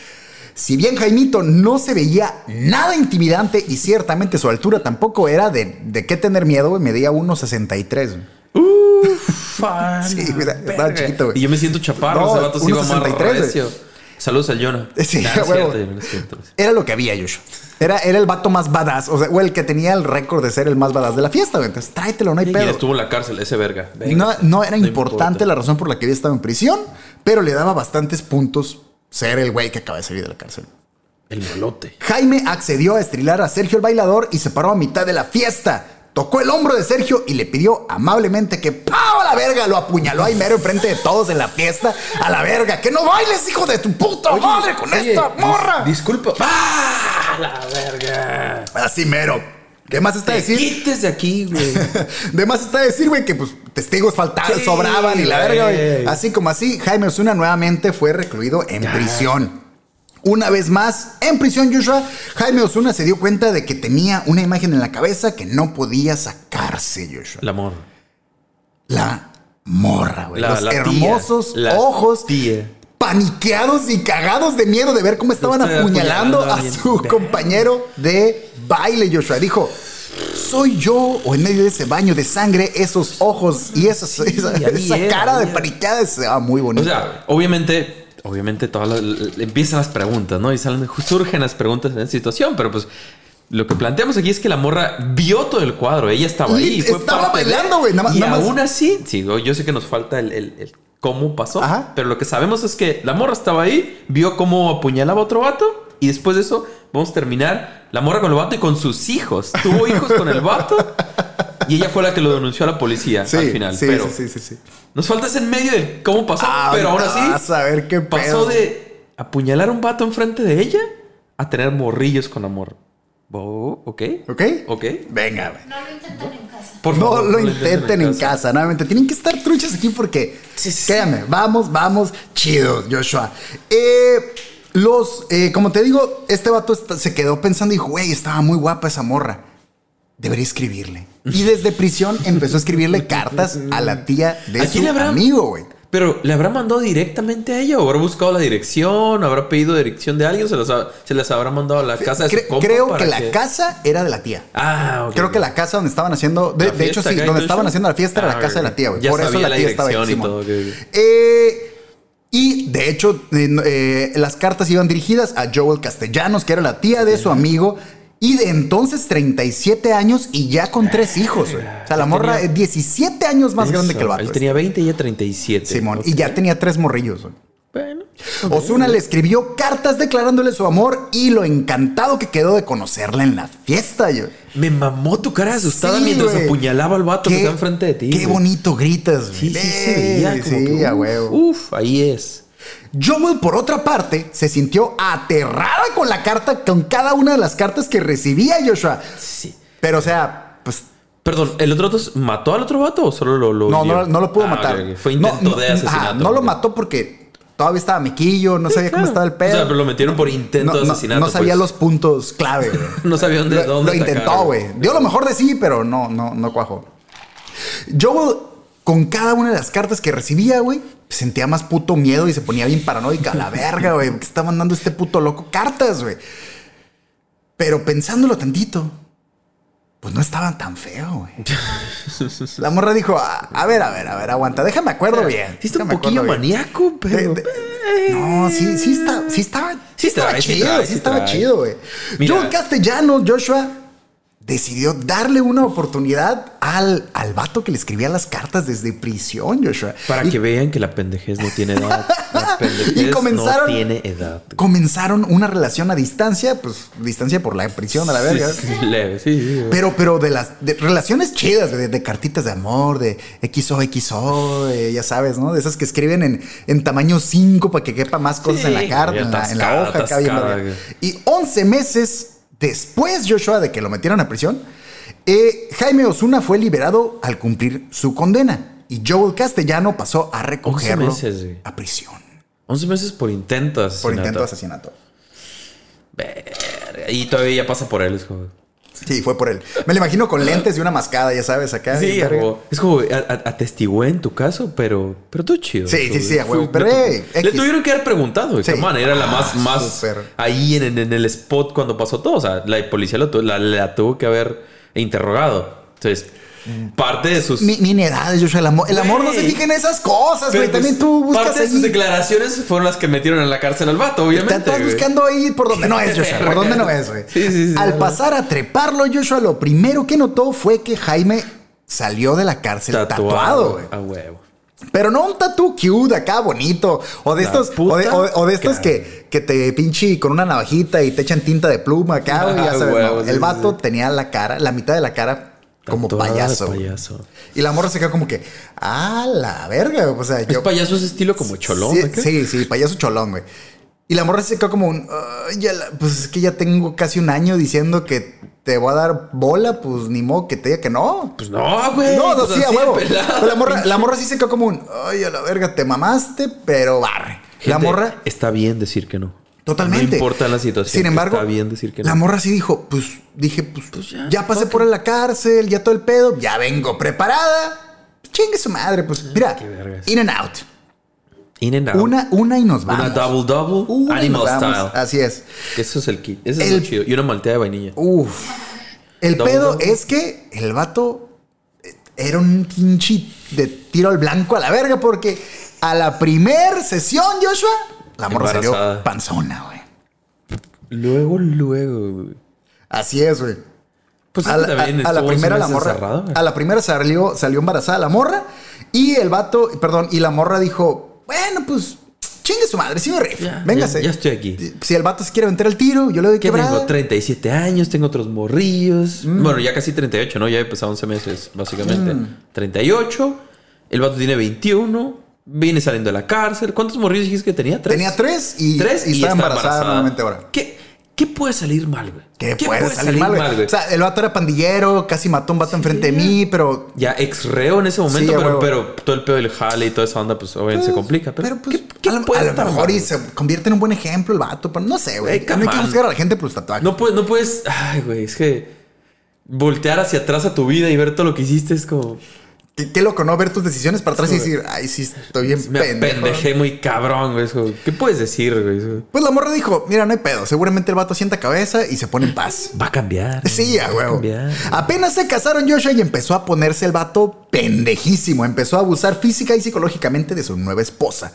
Si bien Jaimito no se veía nada intimidante y ciertamente su altura tampoco era de, de qué tener miedo, güey, medía 1.63. güey. (laughs) Sí, mira, estaba chiquito, güey. Y yo me siento chaparro. No, ese vato sí iba más 1.63, güey. recio. Saludos al Jonah. (laughs) Sí, Nah, a no es huevo. cierto, no es cierto, no es cierto. Era lo que había, Joshua. Era, era el vato más badass, o sea, o el que tenía el récord de ser el más badass de la fiesta, güey. Entonces tráetelo, no hay Y pedo. estuvo en la cárcel, ese verga. Venga. No, no era No importante importa. la razón por la que había estado en prisión, pero le daba bastantes puntos ser el güey que acaba de salir de la cárcel. El malote. Jaime accedió a estrilar a Sergio el bailador y se paró a mitad de la fiesta. Tocó el hombro de Sergio y le pidió amablemente que ¡pau! a la verga! Lo apuñaló ahí mero enfrente de todos en la fiesta. ¡A la verga! ¡Que no bailes, hijo de tu puta madre, con Oye, esta dis- morra! Disculpa. ¡Ah! La verga. Así mero. ¿Qué más está Te decir? quites de aquí, güey. (laughs) De más está decir, güey, que pues testigos faltaban, Sí, sobraban y la verga, güey. güey. Así como así, Jaime Osuna nuevamente fue recluido en prisión. Una vez más, en prisión, Joshua, Jaime Osuna se dio cuenta de que tenía una imagen en la cabeza que no podía sacarse, Joshua. El amor. La morra, güey. La- Los la hermosos la ojos tía. paniqueados y cagados de miedo de ver cómo estaban apuñalando apuñalando a su compañero de baile, Joshua. Dijo, soy yo, o en medio de ese baño de sangre, esos ojos y esa, cara de paniqueada, estaba muy bonito. O sea, obviamente, obviamente todas las- empiezan las preguntas, ¿no? Y salen, surgen las preguntas en esa situación, pero pues lo que planteamos aquí es que la morra vio todo el cuadro, ella estaba ahí, Lit, fue estaba parte bailando, güey, nada más- Y nada más- aún así, sí, yo yo sé que nos falta el, el- el cómo pasó, Ajá. pero lo que sabemos es que la morra estaba ahí, vio cómo apuñalaba a otro vato y después de eso vamos a terminar la morra con el vato y con sus hijos. Tuvo hijos con el vato y ella fue la que lo denunció a la policía sí, al final, sí, pero sí, sí, sí, sí. nos falta ese en medio de cómo pasó, Ah, pero aún así Vas a ver qué pasó pedo. de apuñalar a un vato enfrente de ella a tener morrillos con amor. Oh, ok. ¿Ok? Ok. Venga, güey. No lo intenten en casa. Por no favor, lo intenten en casa. nuevamente. Tienen que estar truchas aquí porque, Sí, sí, créanme, vamos, vamos, chido, Joshua. Eh, los, eh, como te digo, este vato está- se quedó pensando y dijo, güey, estaba muy guapa esa morra. Debería escribirle. Y desde prisión empezó a escribirle cartas a la tía de ¿A su habrá- amigo, güey. Pero ¿le habrá mandado directamente a ella? ¿O habrá buscado la dirección? ¿Habrá pedido dirección de alguien? ¿O se las, ha- se las habrá mandado a la casa de su Cre- compa creo para que la casa era de la tía. Ah, ok. Creo que la casa donde estaban haciendo. De, ¿La de hecho, sí, donde estaban haciendo la fiesta era Ah, la casa de la tía, güey. Por eso la la tía estaba ahí. y todo. Eh, y de hecho, eh, eh, las cartas iban dirigidas a Joel Castellanos, que era la tía de su amigo. Y de entonces 37 años y ya con tres hijos, güey. O sea, la morra tenía- es 17 años más grande que el vato. Él tenía 20 y ella 37. Simón. Y ya tenía tres morrillos, güey. Bueno. Osuna le escribió cartas declarándole su amor y lo encantado que quedó de conocerla en la fiesta, yo. Me mamó tu cara asustada Sí, mientras apuñalaba al vato que está enfrente de ti. Qué bonito gritas, güey. Sí, sí, se veía como Sí, que, a uf, huevo. Uf, ahí es. Joel, por otra parte, se sintió aterrada con la carta, con cada una de las cartas que recibía Joshua. Sí. Pero, o sea, pues. Perdón, ¿el otro vato mató al otro vato o solo lo, lo No, no, no lo pudo Ah, matar. Fue No, intento no, de ajá, asesinato. no lo mató porque todavía estaba miquillo, no sabía cómo Claro. estaba el pedo. O sea, pero lo metieron por intento no, de asesinato. No sabía pues. los puntos clave, güey. (laughs) No sabía dónde, lo, dónde lo atacar, intentó, güey. Dio lo mejor de sí, pero no, no, no cuajó. Joel, con cada una de las cartas que recibía, güey, sentía más puto miedo y se ponía bien paranoica. A la verga, güey. ¿Qué está mandando este puto loco cartas, güey? Pero pensándolo tantito, pues no estaban tan feo, güey. La morra dijo, a, a ver, a ver, a ver, aguanta, déjame acuerdo bien. Sí, está un poquillo acuerdo bien". maníaco, pero. De- de- no, sí, sí, está, sí estaba, sí estaba trae, chido, trae, sí sí estaba chido, güey. Mira. Joel Castellanos, Joshua, decidió darle una oportunidad al, al vato que le escribía las cartas desde prisión, Joshua. Para Y que vean que la pendejez no tiene edad. (laughs) La pendejez Y comenzaron- no tiene edad. comenzaron una relación a distancia, pues distancia por la prisión a la verga. Sí, sí, leve, sí. Pero, pero de las de relaciones chidas, de, de cartitas de amor, de XOXO, de, ya sabes, ¿no? De esas que escriben en, en tamaño 5 para que quepa más cosas en la carta, en la, en la atascada, hoja, acá atascada, güey. Y 11 meses después, Joshua, de que lo metieron a prisión, eh, Jaime Osuna fue liberado al cumplir su condena. Y Joel Castellano pasó a recogerlo meses, a prisión 11 meses por intento de por asesinato. intento de asesinato. Verga, Y todavía pasa por él. Es como. Sí, fue por él. Me lo imagino con lentes y una mascada, ya sabes, acá. Sí, es como atestigué en tu caso, pero pero tú chido. Sí, sí, sí, a huevo. Pero, le, hey, le X. tuvieron que haber preguntado. Sí. On, era la más, Ah, más ahí en, el spot cuando pasó todo. O sea, la policía lo la, la tuvo que haber interrogado. Entonces, parte de sus. Edad, Joshua, el amor, el amor no se fija en esas cosas, güey. También pues, tú buscas Parte de sus declaraciones fueron las que metieron en la cárcel al vato, obviamente. Estás güey. buscando ahí por donde no es, (laughs) Joshua. Por donde no es, güey. Sí, sí, sí, Al pasar a treparlo, Joshua, lo primero que notó fue que Jaime salió de la cárcel tatuado, güey. A huevo. Pero no un tatu cute acá bonito. O de La estos, o de, o de- o de estos que, que te pinche con una navajita y te echan tinta de pluma acá. (laughs) Ya sabes, huevo, no. sí, El vato sí. tenía la cara, la mitad de la cara como payaso. Y la morra se quedó como que, ah, la verga. O sea, Es yo. payaso ese estilo como cholón. Sí, sí, sí, payaso cholón, güey. Y la morra se quedó como un, "Ay, ya la- pues es que ya tengo casi un año diciendo que te voy a dar bola, pues ni modo que te diga que no. Pues no, güey. no, no, pues sí, a huevo. Pero la morra, la morra sí se quedó como un, ay, a la verga, te mamaste, pero barre. la morra, Está bien decir que no. Totalmente. No importa la situación. Sin embargo, Está bien decir que no. la morra sí dijo, pues, dije, pues, Pues ya, ya, pasé por la cárcel, ya todo el pedo, ya vengo preparada. Chingue su madre, pues, mira, qué vergas. in and out. In and out. Una, una y nos vamos. Una double double. Una animal style. Así es. Eso es el kit. Ese es El- lo chido. Y una malteada de vainilla. Uf. El Double pedo double. es que el vato eh, era un pinche de tiro al blanco a la verga porque a la primer sesión, Joshua, la morra salió panzona, güey. Luego, luego. güey. Así es, güey. Pues A la, también a- a la primera la morra. a la primera salió, salió embarazada la morra. Y el vato, perdón, y la morra dijo: Bueno, pues chingue su madre, sí me rifo. Ya, Véngase. ya- ya estoy aquí. Si el vato se quiere meter el tiro, yo le doy Que quebrada. tengo 37 años, tengo otros morrillos. Mm. Bueno, ya casi 38, ¿no? Ya he pasado 11 meses, básicamente. Mm. 38. El vato tiene 21. Viene saliendo de la cárcel. ¿Cuántos morrillos dijiste que tenía? ¿Tres? Tenía tres y, Tres y, estaba está embarazada, nuevamente ahora. ¿Qué, ¿Qué puede salir mal, güey? ¿Qué, puede, salir, mal, güey? O sea, el vato era pandillero, casi mató a un vato enfrente de mí, pero. ya ex reo en ese momento, Sí, pero, todo el pedo del jale y toda esa onda, pues obviamente se complica. Pero, Pero pues, ¿qué, qué a, lo- puede a lo estar mejor mal? y se convierte en un buen ejemplo el vato, pero no sé, güey. Güey, no hay que juzgar a la gente por los tatuajes. No puedes, no puedes. Ay, güey, es que voltear hacia atrás a tu vida y ver todo lo que hiciste es como. Qué, qué loco, ¿no? Ver tus decisiones para atrás y decir, ay, sí, estoy bien Me pendejo. apendejé muy cabrón, güey. es como, ¿Qué puedes decir, güey? Es- Pues la morra dijo, mira, no hay pedo. Seguramente el vato sienta cabeza y se pone en paz. (gasps) Va a cambiar. Sí, a va a huevo. cambiar. Apenas se casaron Joshua y empezó a ponerse el vato pendejísimo. Empezó a abusar física y psicológicamente de su nueva esposa.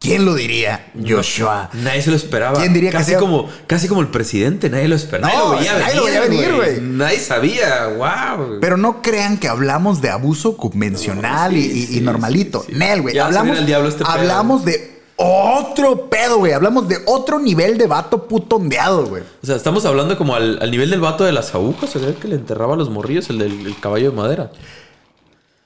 ¿Quién lo diría? Joshua. Nadie se lo esperaba. ¿Quién diría que sea- como Casi como el presidente. Nadie lo esperaba. No, nadie lo veía nadie lo veía venir, güey. Nadie sabía. Wow. Pero no crean que hablamos de abuso convencional No, y, sí, y- normalito. sí. Nel, güey. Hablamos, este hablamos de otro pedo, güey. Hablamos de otro nivel de vato puto ondeado, güey. O sea, estamos hablando como al, al nivel del vato de las agujas. O sea, que le enterraba a los morrillos, el del el caballo de madera.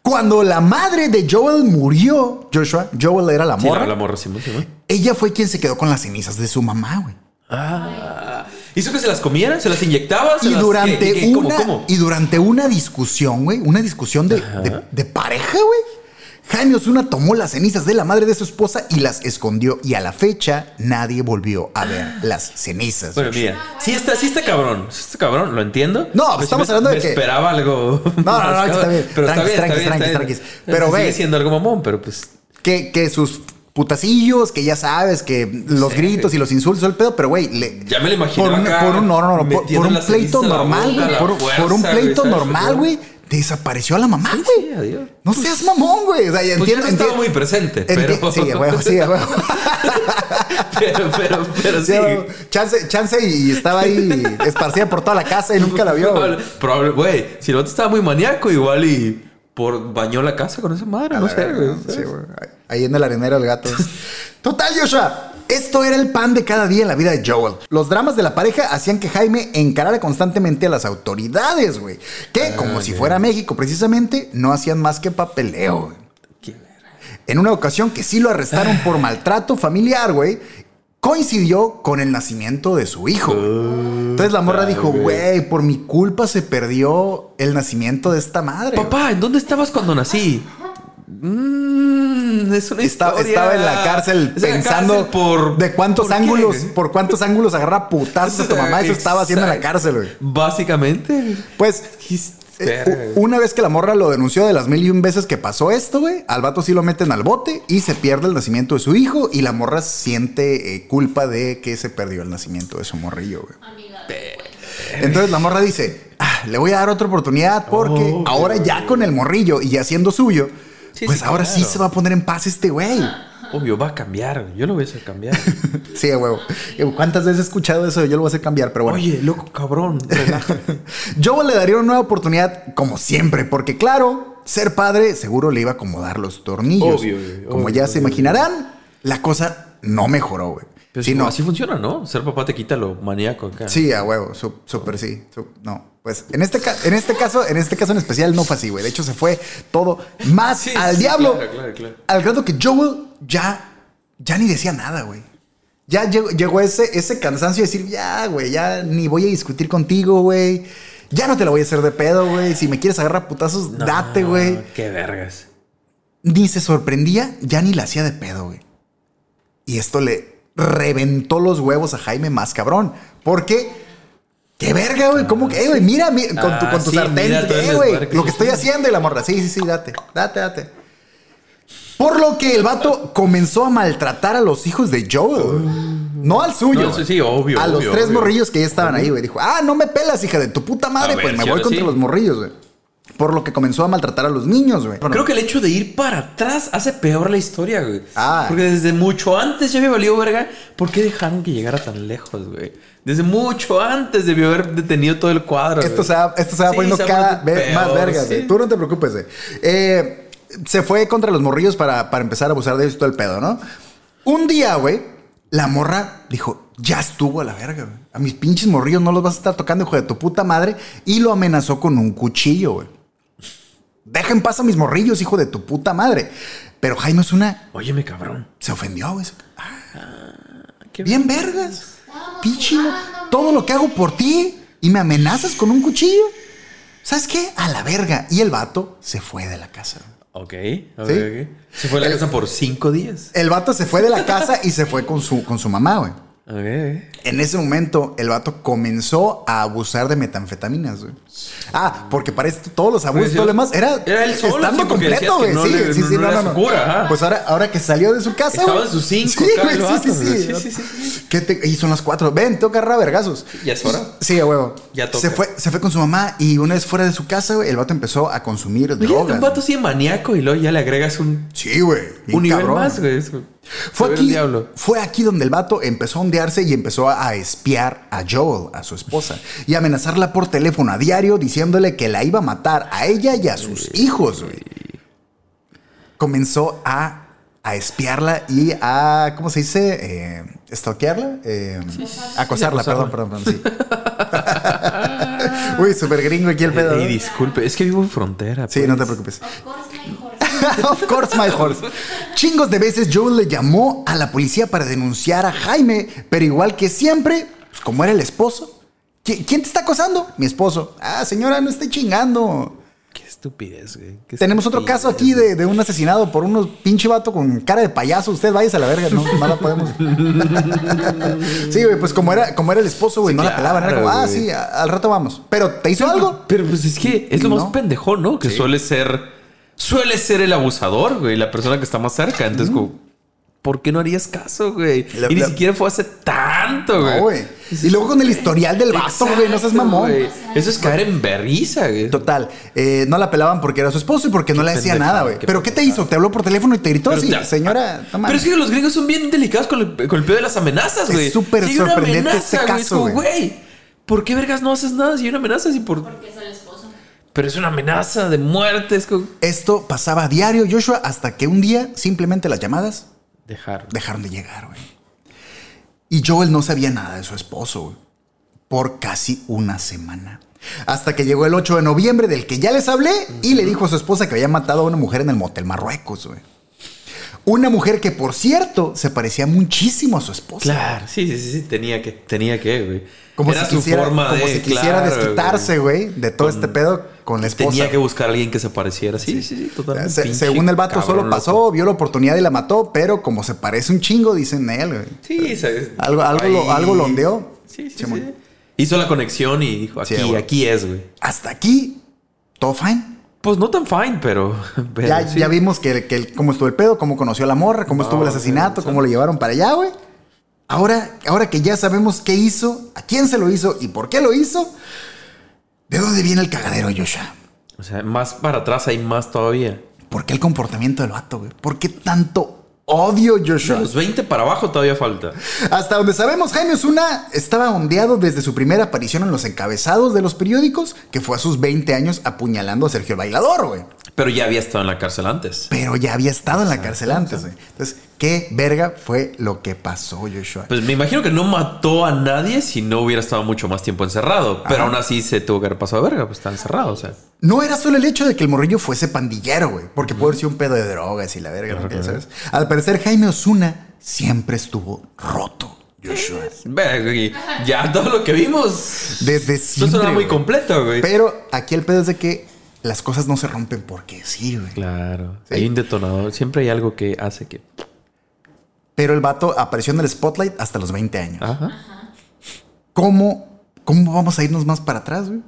Cuando la madre de Joel murió, Joshua, Joel era la Sí, morra. la, la morra, Simón, Simón. Ella fue quien se quedó con las cenizas de su mamá, güey. Ah. ¿Hizo que se las comiera? ¿Se las inyectaba? ¿Se Y las- durante, qué- qué- qué- cómo- una, cómo? y durante una discusión, güey, una discusión de, de- de pareja, güey. Jaime Osuna tomó las cenizas de la madre de su esposa y las escondió. Y a la fecha nadie volvió a ver las cenizas. Bueno, mira, sí está, sí está cabrón. Sí está cabrón, lo entiendo. No, pues Me- estamos me- hablando de me que- esperaba algo. No, no, no, (laughs) está bien. Pero está Tranquis, bien, está bien, tranquis, está tranquis. bien. Pero Sigue ve. siendo algo mamón, pero pues. que, que sus putacillos, que ya sabes, que los Sí. gritos y los insultos, el pedo, pero güey, le- Ya me lo imaginé por un, acá, por un- no, no, no, por, metiendo por un las pleito normal, güey, por, un pleito normal, güey, desapareció a la mamá, güey. Sí, adiós. No seas mamón, güey. O sea, Pues yo entiendo, no estaba muy presente, pero. (laughs) Sí, güey, sí, güey. (laughs) pero, pero, pero sí. Chance, chance y estaba ahí esparcida por toda la casa y nunca la vio. (laughs) Probable, güey. Si el otro estaba muy maníaco, igual y por bañó la casa con esa madre, no sé, güey. Sí, güey. Ahí en el arenero el gato. Total, Joshua. Esto era el pan de cada día en la vida de Joel. Los dramas de la pareja hacían que Jaime encarara constantemente a las autoridades, güey. Que, como si fuera México precisamente, no hacían más que papeleo, güey. En una ocasión que sí lo arrestaron por maltrato familiar, güey, coincidió con el nacimiento de su hijo. Entonces la morra dijo, güey, por mi culpa se perdió el nacimiento de esta madre. güey". Papá, ¿en dónde estabas cuando nací? Mm, es una Estaba, historia. estaba en la cárcel Es en la pensando cárcel por de cuántos ¿por qué? ángulos, por cuántos ángulos agarra putazos a tu mamá. Eso estaba haciendo en la cárcel, güey. Básicamente. Pues eh, una vez que la morra lo denunció de las mil y un veces que pasó esto, güey, al vato sí lo meten al bote y se pierde el nacimiento de su hijo y la morra siente eh, culpa de que se perdió el nacimiento de su morrillo, güey. Amiga. Entonces la morra dice, "Ah, le voy a dar otra oportunidad porque Oh, ahora ya con el morrillo y ya siendo suyo, Sí, pues sí, ahora sí se va a poner en paz este güey. Obvio, va a cambiar. Yo lo voy a hacer cambiar. (laughs) Sí, a huevo. ¿Cuántas veces he escuchado eso? Yo lo voy a hacer cambiar, pero bueno. Oye, loco, cabrón. (laughs) Yo le daría una nueva oportunidad como siempre, porque claro, ser padre seguro le iba a acomodar los tornillos. Obvio, como obvio, ya se obvio. imaginarán, la cosa no mejoró, güey. Pero Sí, sí, no. así funciona, ¿no? Ser papá te quita lo maníaco acá. Sí, a huevo, súper sí. no, pues en este, en este caso, en este caso en especial no fue así, güey. De hecho, se fue todo más Sí, al sí, diablo. claro, claro, claro. Al grado que Joel ya, ya ni decía nada, güey. Ya llegó, llegó ese, ese cansancio de decir, ya, güey, ya ni voy a discutir contigo, güey. Ya no te la voy a hacer de pedo, güey. Si me quieres agarrar putazos, No, date, güey. Qué vergas. Ni se sorprendía, ya ni la hacía de pedo, güey. Y esto le reventó los huevos a Jaime más cabrón. Porque, qué verga, güey. ¿Cómo que, eh, güey? Mira, mi- con tu, Ah, con tu sí, sartén, eh, güey. Lo que estoy haciendo y la morra. Sí, sí, sí, date, date, date. Por lo que el vato comenzó a maltratar a los hijos de Joel. güey. No al suyo. No, sí, sí, obvio, A los tres obvio. morrillos que ya estaban ahí, güey. Dijo, ah, no me pelas, hija de tu puta madre. Ver, pues me voy contra sí. los morrillos, güey. Por lo que comenzó a maltratar a los niños, güey. Creo que el hecho de ir para atrás hace peor la historia, güey. Ah. Porque desde mucho antes ya había valido verga. ¿Por qué dejaron que llegara tan lejos, güey? Desde mucho antes debió haber detenido todo el cuadro. Esto güey. se va, esto se va Sí, poniendo se va cada vez más sí. güey. Tú no te preocupes, güey. Eh, se fue contra los morrillos para, para empezar a abusar de ellos y todo el pedo, ¿no? Un día, güey, la morra dijo, ya estuvo a la verga, güey. A mis pinches morrillos no los vas a estar tocando, hijo de tu puta madre. Y lo amenazó con un cuchillo, güey. Deja en paz a mis morrillos, hijo de tu puta madre. Pero Jaime es una... Óyeme, cabrón. Se ofendió, güey. Qué Bien vergas. Jugando, todo lo que hago por ti y me amenazas con un cuchillo. ¿Sabes qué? A la verga. Y el vato se fue de la casa. Ok, ok, ¿Sí? ok. Se fue a la casa por cinco días. El vato se fue de la casa y se fue con su, con su mamá, güey. En ese momento, el vato comenzó a abusar de metanfetaminas, güey. Ah, porque para esto todos los abusos y todo lo demás era, era él solo, estando sí, completo, güey. no Sí, le- sí, no- sí, no no, cura. Pues ahora, ahora que salió de su casa. Estaba en sus cinco, Sí, güey, el sí, sí, sí. Sí. ¿Qué te- y son las cuatro. Ven, que agarrar vergazos. ¿Ya es hora? Sí, a huevo. Ya toca. Se fue, se fue con su mamá y una vez fuera de su casa, güey, el vato empezó a consumir Oye, drogas. un vato así maníaco y luego ya le agregas un, Sí, güey. bien un nivel cabrón. más, güey. Fue aquí, diablo. fue aquí donde el vato empezó a ondearse y empezó a, espiar a Joel, a su esposa, y amenazarla por teléfono a diario diciéndole que la iba a matar a ella y a sus hijos. güey. Comenzó a, a espiarla y a, ¿cómo se dice? Eh, ¿Stalkearla? Eh, acosarla, Sí, acosarla. perdón, perdón, perdón, sí. (laughs) Uy, súper gringo aquí el pedo. ¿no? disculpe, es que vivo en frontera. Sí, pues. no te preocupes. Of course, my horse. (laughs) of course, my horse. Chingos de veces Joel le llamó a la policía para denunciar a Jaime, pero igual que siempre, pues como era el esposo. ¿qui- ¿Quién te está acosando? Mi esposo. Ah, señora, no esté chingando. Qué estupidez, güey. Qué Tenemos otro caso aquí de, de un asesinado por unos pinche vato con cara de payaso. Usted váyase a la verga, no, no la podemos. (laughs) sí, güey, pues como era, como era el esposo, güey, Sí, no la pelaban. Era como, ah, güey. sí, al rato vamos. Pero, ¿te hizo algo? Pero pues es que es lo No. más pendejo, ¿no? Que Sí. suele ser. Suele ser el abusador, güey. La persona que está más cerca. Entonces, como. ¿Por qué no harías caso, güey? La- y ni la- siquiera fue hace tanto, güey. No, güey. Y luego con el historial del vato, güey, no seas mamón. güey. Eso es caer en berriza, güey. Total, eh, no la pelaban porque era su esposo y porque no le pendejada, nada, güey. qué ¿Pero qué te hizo? ¿Te habló por teléfono y te gritó Pero así? ya- Señora, no Pero mames. es que los gringos son bien delicados con el, con el pedo de las amenazas, Es güey. súper Si hay una sorprendente amenaza, este güey, es caso, como, güey. ¿Por qué vergas no haces nada si hay una amenaza? Si por... Porque es esposo. Pero es una amenaza de muerte. Esto pasaba a diario, Joshua, hasta que un día simplemente las llamadas Dejar. dejaron de llegar, güey. Y Joel no sabía nada de su esposo, güey. Por casi una semana. Hasta que llegó el 8 de noviembre, del que ya les hablé, y le dijo a su esposa que había matado a una mujer en el motel Marruecos, güey. Una mujer que, por cierto, se parecía muchísimo a su esposa. Claro, sí, sí, sí, sí, tenía que, tenía que, güey. Como Era si su quisiera, forma como de. si quisiera claro, desquitarse, güey, de todo este pedo con la esposa. Tenía que buscar a alguien que se pareciera. Sí, sí, sí, totalmente. Se- Pinche según el vato solo pasó, loco. vio la oportunidad y la mató, pero como se parece un chingo, dicen él, güey. Sí, se- Algo, algo, lo, algo lo ondeó. Sí, sí, sí. Hizo la conexión y dijo, Sí, aquí, güey. aquí es, güey. Hasta aquí, todo fine. Pues no tan fine, pero. (laughs) pero ya, sí. ya vimos que, que cómo estuvo el pedo, cómo conoció a la morra, cómo estuvo el asesinato, sí. cómo lo llevaron para allá, güey. Ahora, ahora que ya sabemos qué hizo, a quién se lo hizo y por qué lo hizo, ¿de dónde viene el cagadero, Joshua? O sea, más para atrás hay más todavía. ¿Por qué el comportamiento del vato, güey? ¿Por qué tanto odio, De Joshua? los 20 para abajo todavía falta. Hasta donde sabemos, Jaime Osuna estaba ondeado desde su primera aparición en los encabezados de los periódicos, que fue a sus 20 años apuñalando a Sergio el Bailador, güey. Pero ya había estado en la cárcel antes. Pero ya había estado en la cárcel antes, güey. Entonces, ¿qué verga fue lo que pasó, Joshua? Pues me imagino que no mató a nadie si no hubiera estado mucho más tiempo encerrado. Pero Ajá. aún así se tuvo que haber pasado de verga, pues está encerrado, o sea. No era solo el hecho de que el morrillo fuese pandillero, güey, porque puede haber sido un pedo de drogas y la verga, ¿no? Ajá. ¿sabes? Al parecer, Jaime Osuna siempre estuvo roto, Joshua. Ya todo lo que vimos. Desde Eso siempre. suena muy güey. completo, güey. Pero aquí el pedo es de que las cosas no se rompen porque sí, güey. Claro. Sí. Hay un detonador. Siempre hay algo que hace que. Pero el vato apareció en el spotlight hasta los 20 años. Ajá. ¿Cómo, ¿Cómo vamos a irnos más para atrás, güey?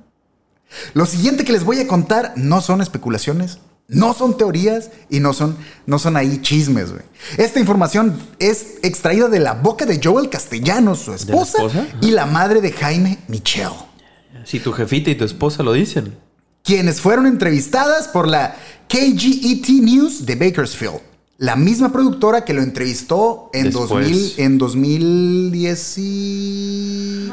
Lo siguiente que les voy a contar no son especulaciones, No son teorías y no son, no son ahí chismes, güey. Esta información es extraída de la boca de Joel Castellanos, su esposa, esposa? y la madre de Jaime Michelle, Si tu jefita y tu esposa lo dicen. Quienes fueron entrevistadas por la KGET News de Bakersfield, la misma productora que lo entrevistó en, Después. 2000, en 2010 y...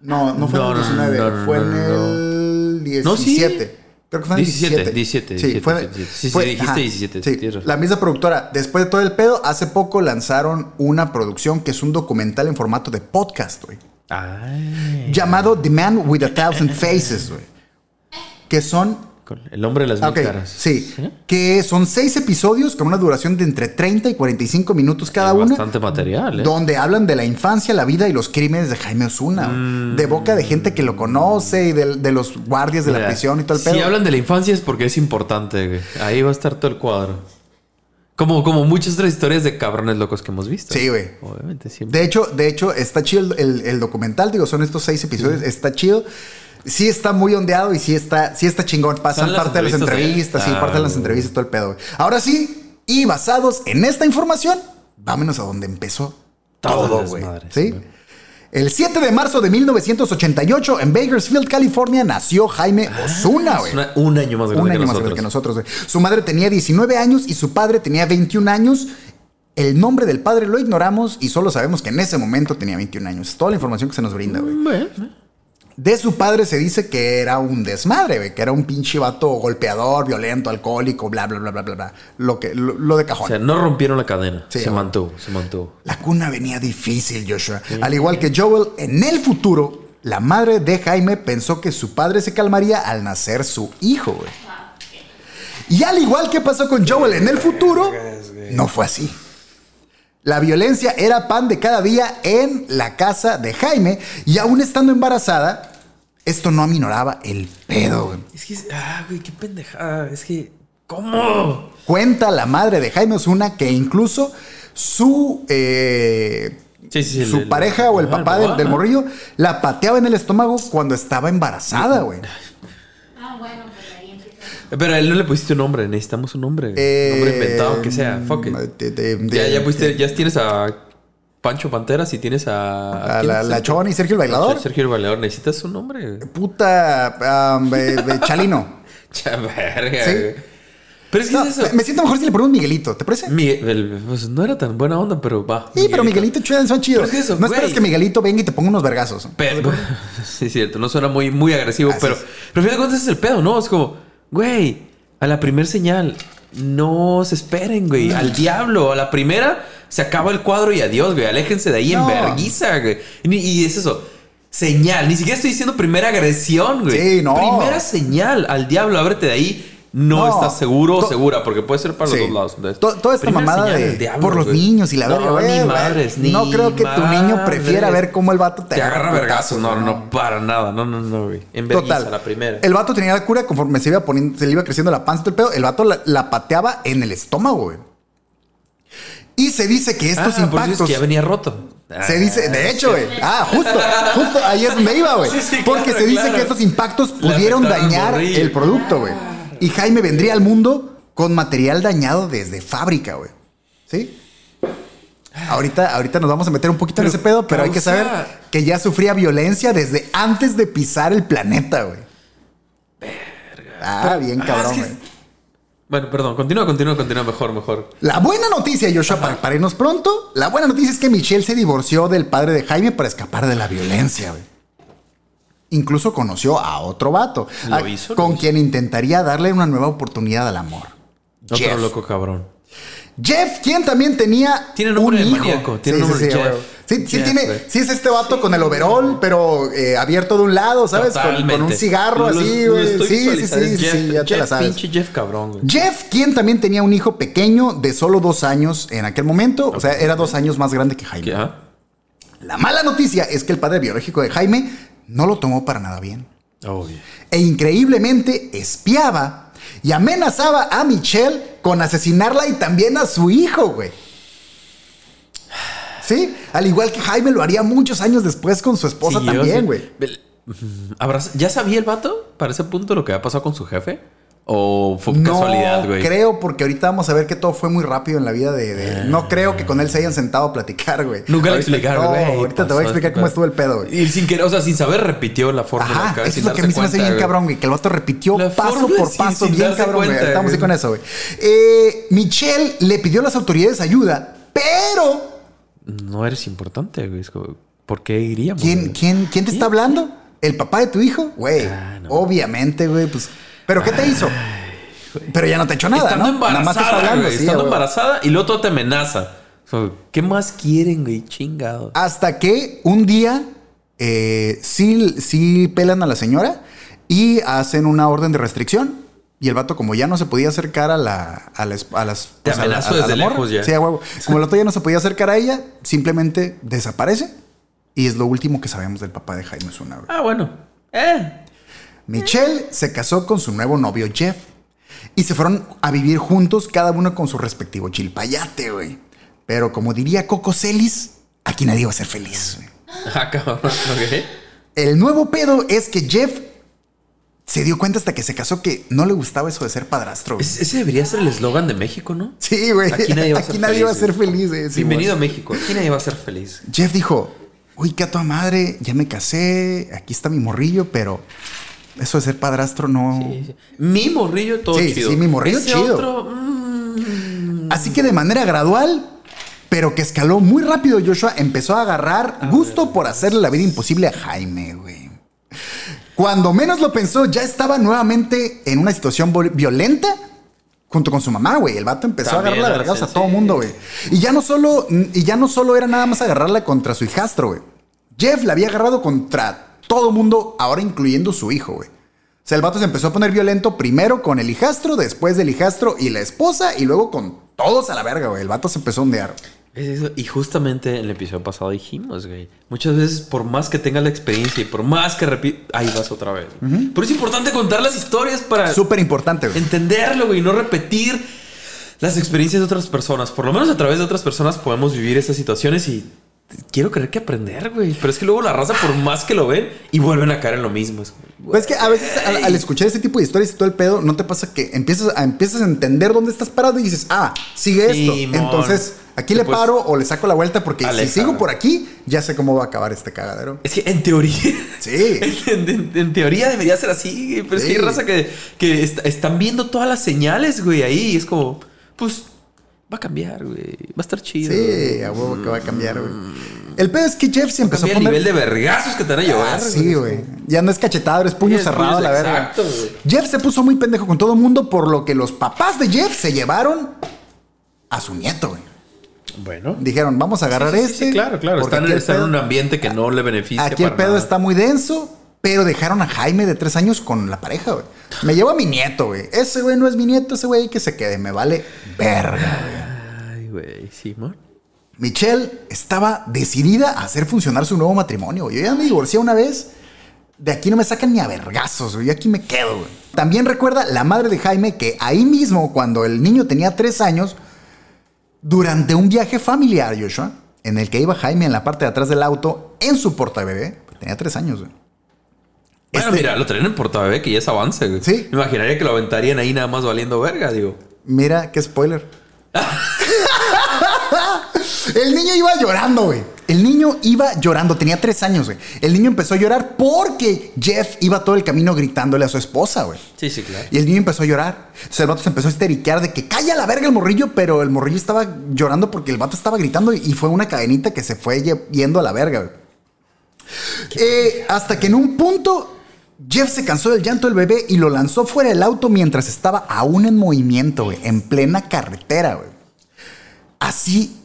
No, no fue No, en el no, 19, no, no, fue en el No, sí. 17. Creo que fue en el 17. 17, 17, Sí, fue, 17. Sí, sí, fue- dijiste 17, sí. La misma productora. Después de todo el pedo, hace poco lanzaron una producción que es un documental en formato de podcast, güey. Llamado The Man with a Thousand Faces, güey. Que son el hombre de las mil caras. sí. Que son seis episodios con una duración de entre 30 y 45 minutos cada uno. Bastante material, ¿eh? Donde hablan de la infancia, la vida y los crímenes de Jaime Osuna. güey. De boca de gente que lo conoce y de, de los guardias de la prisión y todo el Si pedo. hablan de la infancia es porque es importante, güey. Ahí va a estar todo el cuadro. Como, como muchas otras historias de cabrones locos que hemos visto. Sí, güey. Obviamente, siempre. De hecho, de hecho, está chido el, el- el documental, digo, son estos seis episodios, está chido. Sí está muy ondeado y sí está, sí está chingón. Pasan ¿Son las parte de las entrevistas sí, Ah, parte de las entrevistas, todo el pedo. güey. Ahora sí, y basados en esta información, vámonos a donde empezó Todo güey. ¿Sí? güey. El 7 de marzo de 1988, en Bakersfield, California, nació Jaime Osuna, güey. Un año más grande Un que año más nosotros. que nosotros, güey. Su madre tenía 19 años y su padre tenía 21 años. El nombre del padre lo ignoramos y solo sabemos que en ese momento tenía 21 años. Es toda la información que se nos brinda, güey. De su padre se dice que era un desmadre, güey. Que era un pinche vato golpeador, violento, alcohólico, bla, bla, bla, bla, bla. bla. Lo, que, lo, lo de cajón. o sea, no rompieron la cadena. Sí, se güey. mantuvo, se mantuvo. La cuna venía difícil, Joshua. Al igual que Joel, en el futuro, la madre de Jaime pensó que su padre se calmaría al nacer su hijo, güey. Y al igual que pasó con Joel en el futuro, no fue así. La violencia era pan de cada día en la casa de Jaime y aún estando embarazada, esto no aminoraba el pedo, güey. Es que, ah, güey, qué pendejada. Es que, ¿cómo? Cuenta la madre de Jaime Osuna que incluso su, eh, Sí, sí, sí, su el- el- pareja o el papá el del, del morrillo la pateaba en el estómago cuando estaba embarazada, güey. Ah, bueno. Pero a él no le pusiste un nombre. Necesitamos un nombre. Eh, un nombre inventado, que sea. Fuck it. de- de- de- ya, ya pusiste, ya tienes a Pancho Panteras y tienes a. a la, la Chona y Sergio el Bailador. Sergio el Bailador. Necesitas un nombre. Puta um, Chalino. (laughs) Cha verga, Sí. Pero es que No, es eso. me, siento mejor si le ponemos Miguelito, ¿te parece? Miguel, pues no era tan buena onda, pero va. Sí, pero Miguelito son chidos. Es eso, no esperas güey. que Miguelito venga y te ponga unos vergazos. Pero, (laughs) sí, es cierto, no suena muy, muy agresivo, Así pero, pero al final de cuentas es el pedo, ¿no? Es como, güey, a la primer señal, no se esperen, güey, al diablo, a la primera se acaba el cuadro y adiós, güey, aléjense de ahí No. en verguiza, güey. Y, y es eso, señal, ni siquiera estoy diciendo primera agresión, güey. Sí, no. Primera señal, al diablo, ábrete de ahí. No, No. estás seguro o segura, porque puede ser para Sí. los dos lados. Toda esta mamada de diablo, por los güey. niños y la no, verga, ni madres, ni No creo que tu niño prefiera ver cómo el vato te, Te agarra vergazos. No, no, no, para nada. No, no, no, güey. En Total. la primera. El vato tenía la cura conforme se iba poniendo, se le iba creciendo la panza y todo el pedo. El vato la, la pateaba en el estómago, güey. Y se dice que estos ah, por eso es impactos. que ya venía roto. Se dice, de hecho, güey. Ah, justo, justo ahí es donde iba, güey. (laughs) Sí, sí, Porque claro, se dice claro. que estos impactos pudieron dañar el producto, güey. Y Jaime vendría al mundo con material dañado desde fábrica, güey. ¿Sí? Ahorita, ahorita nos vamos a meter un poquito en ese pedo, pero hay que saber que ya sufría violencia desde antes de pisar el planeta, güey. Ah, bien Ah, cabrón, es güey. que- Bueno, perdón. Continúa, continúa, continúa. Mejor, mejor. La buena noticia, Joshua, para, para irnos pronto, la buena noticia es que Michelle se divorció del padre de Jaime para escapar de la violencia, güey. Incluso conoció a otro vato, ¿Lo a- hizo? con ¿Lo hizo? quien intentaría darle una nueva oportunidad al amor. Otro Jeff. loco cabrón. Jeff, quien también tenía Tiene un nombre hijo. maníaco, tiene Sí, nombre sí, sí, Jeff. güey. Sí, sí Jeff, tiene, sí es este vato con el overall, pero eh, abierto de un lado, ¿sabes? Con, con un cigarro Lo- así, güey. Sí, sí, sí, sí, Jeff- ya te la sabes. Pinche Jeff cabrón, güey. Jeff, quien también tenía un hijo pequeño de solo dos años en aquel momento, o sea, era dos años más grande que Jaime. ¿Qué, ah? La mala noticia es que el padre biológico de Jaime no lo tomó para nada bien. Obvio. E increíblemente espiaba y amenazaba a Michelle con asesinarla y también a su hijo, güey. Sí, al igual que Jaime lo haría muchos años después con su esposa Sí, también, güey. Vel- ¿Habrá- ¿Ya sabía el vato para ese punto lo que había pasado con su jefe? ¿O fue No casualidad, güey? creo, porque ahorita vamos a ver que todo fue muy rápido en la vida de... de- no creo que con él se hayan sentado a platicar, güey. Nunca le explicaron, No, güey. ahorita te voy a explicar cómo estuvo el pedo, güey. Y sin querer, o sea, sin saber, repitió la fórmula. Ajá, acá, eso es lo que a mí se me hace cuenta, bien güey. cabrón, güey. Que el vato repitió La paso fórmula por paso, sin bien cabrón, güey. cuenta, Ahorita vamos a ir güey. con eso, güey. Eh, Michelle le pidió a las autoridades ayuda, pero No eres importante, güey. ¿por qué iríamos? ¿quién, güey? quién, quién te está hablando? ¿El papá de tu hijo? Güey, Ah, no. obviamente, güey, pues... ¿Pero qué te hizo? Pero ya no te echó nada, Estando ¿no? Nada más embarazada, hablando, güey. sí, Estando güey. embarazada y luego te amenaza. ¿Qué más quieren, güey? Chingado. Hasta que un día eh, sí, sí pelan a la señora y hacen una orden de restricción. Y el vato, como ya no se podía acercar a, la, a, las- a las. Te a amenazó a la desde lejos ya. Sí, a huevo. Como el vato ya no se podía acercar a ella, simplemente desaparece. Y es lo último que sabemos del papá de Jaime Zuna. Ah, bueno. Eh. Michelle se casó con su nuevo novio Jeff. Y se fueron a vivir juntos, cada uno con su respectivo chilpayate, güey. Pero como diría Coco Celis, aquí nadie va a ser feliz. Ah, cabrón. El nuevo pedo es que Jeff se dio cuenta hasta que se casó que no le gustaba eso de ser padrastro. güey. Ese debería ser el eslogan de México, ¿no? Sí, güey. Aquí nadie va a ser Aquí nadie feliz, va a ser güey. feliz. eh, Bienvenido a México. Aquí nadie va a ser feliz. Jeff dijo, uy, qué a toda madre, ya me casé, aquí está mi morrillo, pero eso de ser padrastro no... Sí, sí. Mi morrillo todo Sí, chido. sí, mi morrillo Ese chido. otro, mm, Así que de manera gradual, pero que escaló muy rápido, Joshua empezó a agarrar gusto por hacerle la vida imposible a Jaime, güey. Cuando menos lo pensó, ya estaba nuevamente en una situación violenta junto con su mamá, güey. El vato empezó También a agarrarla de era vergados a todo mundo, güey. Y ya no solo, y ya no solo era nada más agarrarla contra su hijastro, güey. Jeff la había agarrado contra todo mundo, ahora incluyendo su hijo, güey. O sea, el vato se empezó a poner violento primero con el hijastro, después del hijastro y la esposa, y luego con todos a la verga, güey. El vato se empezó a ondear. Es eso. Y justamente en el episodio pasado dijimos, güey. Muchas veces, por más que tengas la experiencia y por más que repite, ahí vas otra vez. Pero es importante contar las historias para Súper importante, güey. entenderlo, güey, y no repetir las experiencias de otras personas. Por lo menos a través de otras personas podemos vivir esas situaciones y quiero creer que aprender, güey. Pero es que luego la raza, por más que lo ven, y vuelven a caer en lo mismo. Es Pues es que a veces al, al escuchar este tipo de historias y todo el pedo, no te pasa que empiezas a, empiezas a entender dónde estás parado y dices, ah, sigue esto. Simón. Entonces, aquí Sí, le paro o le saco la vuelta porque si sigo por aquí, ya sé cómo va a acabar este cagadero. Es que en teoría. Sí. (laughs) En, en- en teoría debería ser así, güey, pero es que Sí. hay raza que, que est- están viendo todas las señales, güey, ahí. Y es como, pues, va a cambiar, güey. Va a estar chido. Sí, a huevo que va a cambiar, güey. El pedo es que Jeff se empezó a Cambia el poner... nivel de vergazos que te van a llevar. Ah, sí, güey. Ya no es cachetado, es puño Sí, cerrado la verga. exacto, güey. Jeff se puso muy pendejo con todo el mundo, por lo que los papás de Jeff se llevaron a su nieto, güey. Bueno. Dijeron, vamos a agarrar Sí, sí, este. sí, claro, claro. porque Están, aquí el están en pedo- un ambiente que no le beneficia. Aquí el para pedo nada. está muy denso, pero dejaron a Jaime de tres años con la pareja, güey. Me llevo a mi nieto, güey. Ese güey no es mi nieto, ese güey que se quede, me vale verga, güey. Ay, güey, Simón. Michelle estaba decidida a hacer funcionar su nuevo matrimonio. Yo ya me divorcié una vez. De aquí no me sacan ni a vergazos, güey. Yo aquí me quedo, güey. También recuerda la madre de Jaime que ahí mismo, cuando el niño tenía tres años, durante un viaje familiar, Joshua, en el que iba Jaime en la parte de atrás del auto, en su porta bebé, tenía tres años, güey. Bueno, Este- mira, lo traen en portabebé que ya es avance, güey. Sí. Me imaginaría que lo aventarían ahí nada más valiendo verga, digo. Mira, qué spoiler. (laughs) El niño iba llorando, güey. El niño iba llorando, tenía tres años, güey. El niño empezó a llorar porque Jeff iba todo el camino gritándole a su esposa, güey. Sí, sí, claro. Y el niño empezó a llorar. Entonces el vato se empezó a histeriquear de que calla la verga el morrillo, pero el morrillo estaba llorando porque el vato estaba gritando y fue una cadenita que se fue ye- yendo a la verga, güey. Eh, hasta que en un punto Jeff se cansó del llanto del bebé y lo lanzó fuera del auto mientras estaba aún en movimiento, en plena carretera. Así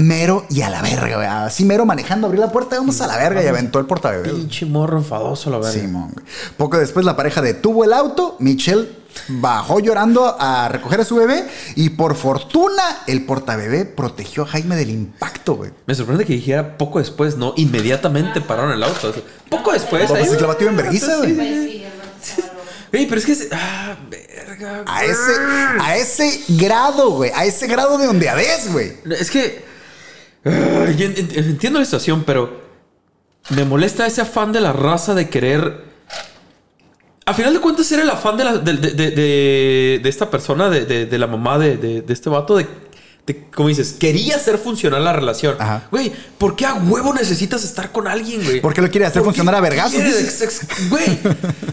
mero y a la verga, güey. Así mero manejando, abrió la puerta, vamos a la verga y aventó el portabebé. Pinche morro enfadoso, la verdad. Simón, güey. Poco después la pareja detuvo el auto, Michelle bajó llorando a recoger a su bebé y por fortuna el portabebé protegió a Jaime del impacto, güey. Me sorprende que dijera poco después, no, inmediatamente pararon el auto. Poco después. Ahí, es que la batió en vergüenza, güey. Sí, pero es que es. Ah, verga. A ese, a ese grado, güey. A ese grado de ondeadez, güey. Es que. Yo entiendo la situación, pero. Me molesta ese afán de la raza de querer. a final de cuentas era el afán de, la- de, esta persona, de, la mamá de, este vato, de, como dices, quería hacer funcionar la relación. Ajá. Güey, ¿por qué a huevo necesitas estar con alguien, güey? ¿Por qué lo quiere hacer ¿Por qué funcionar a vergazos, Güey,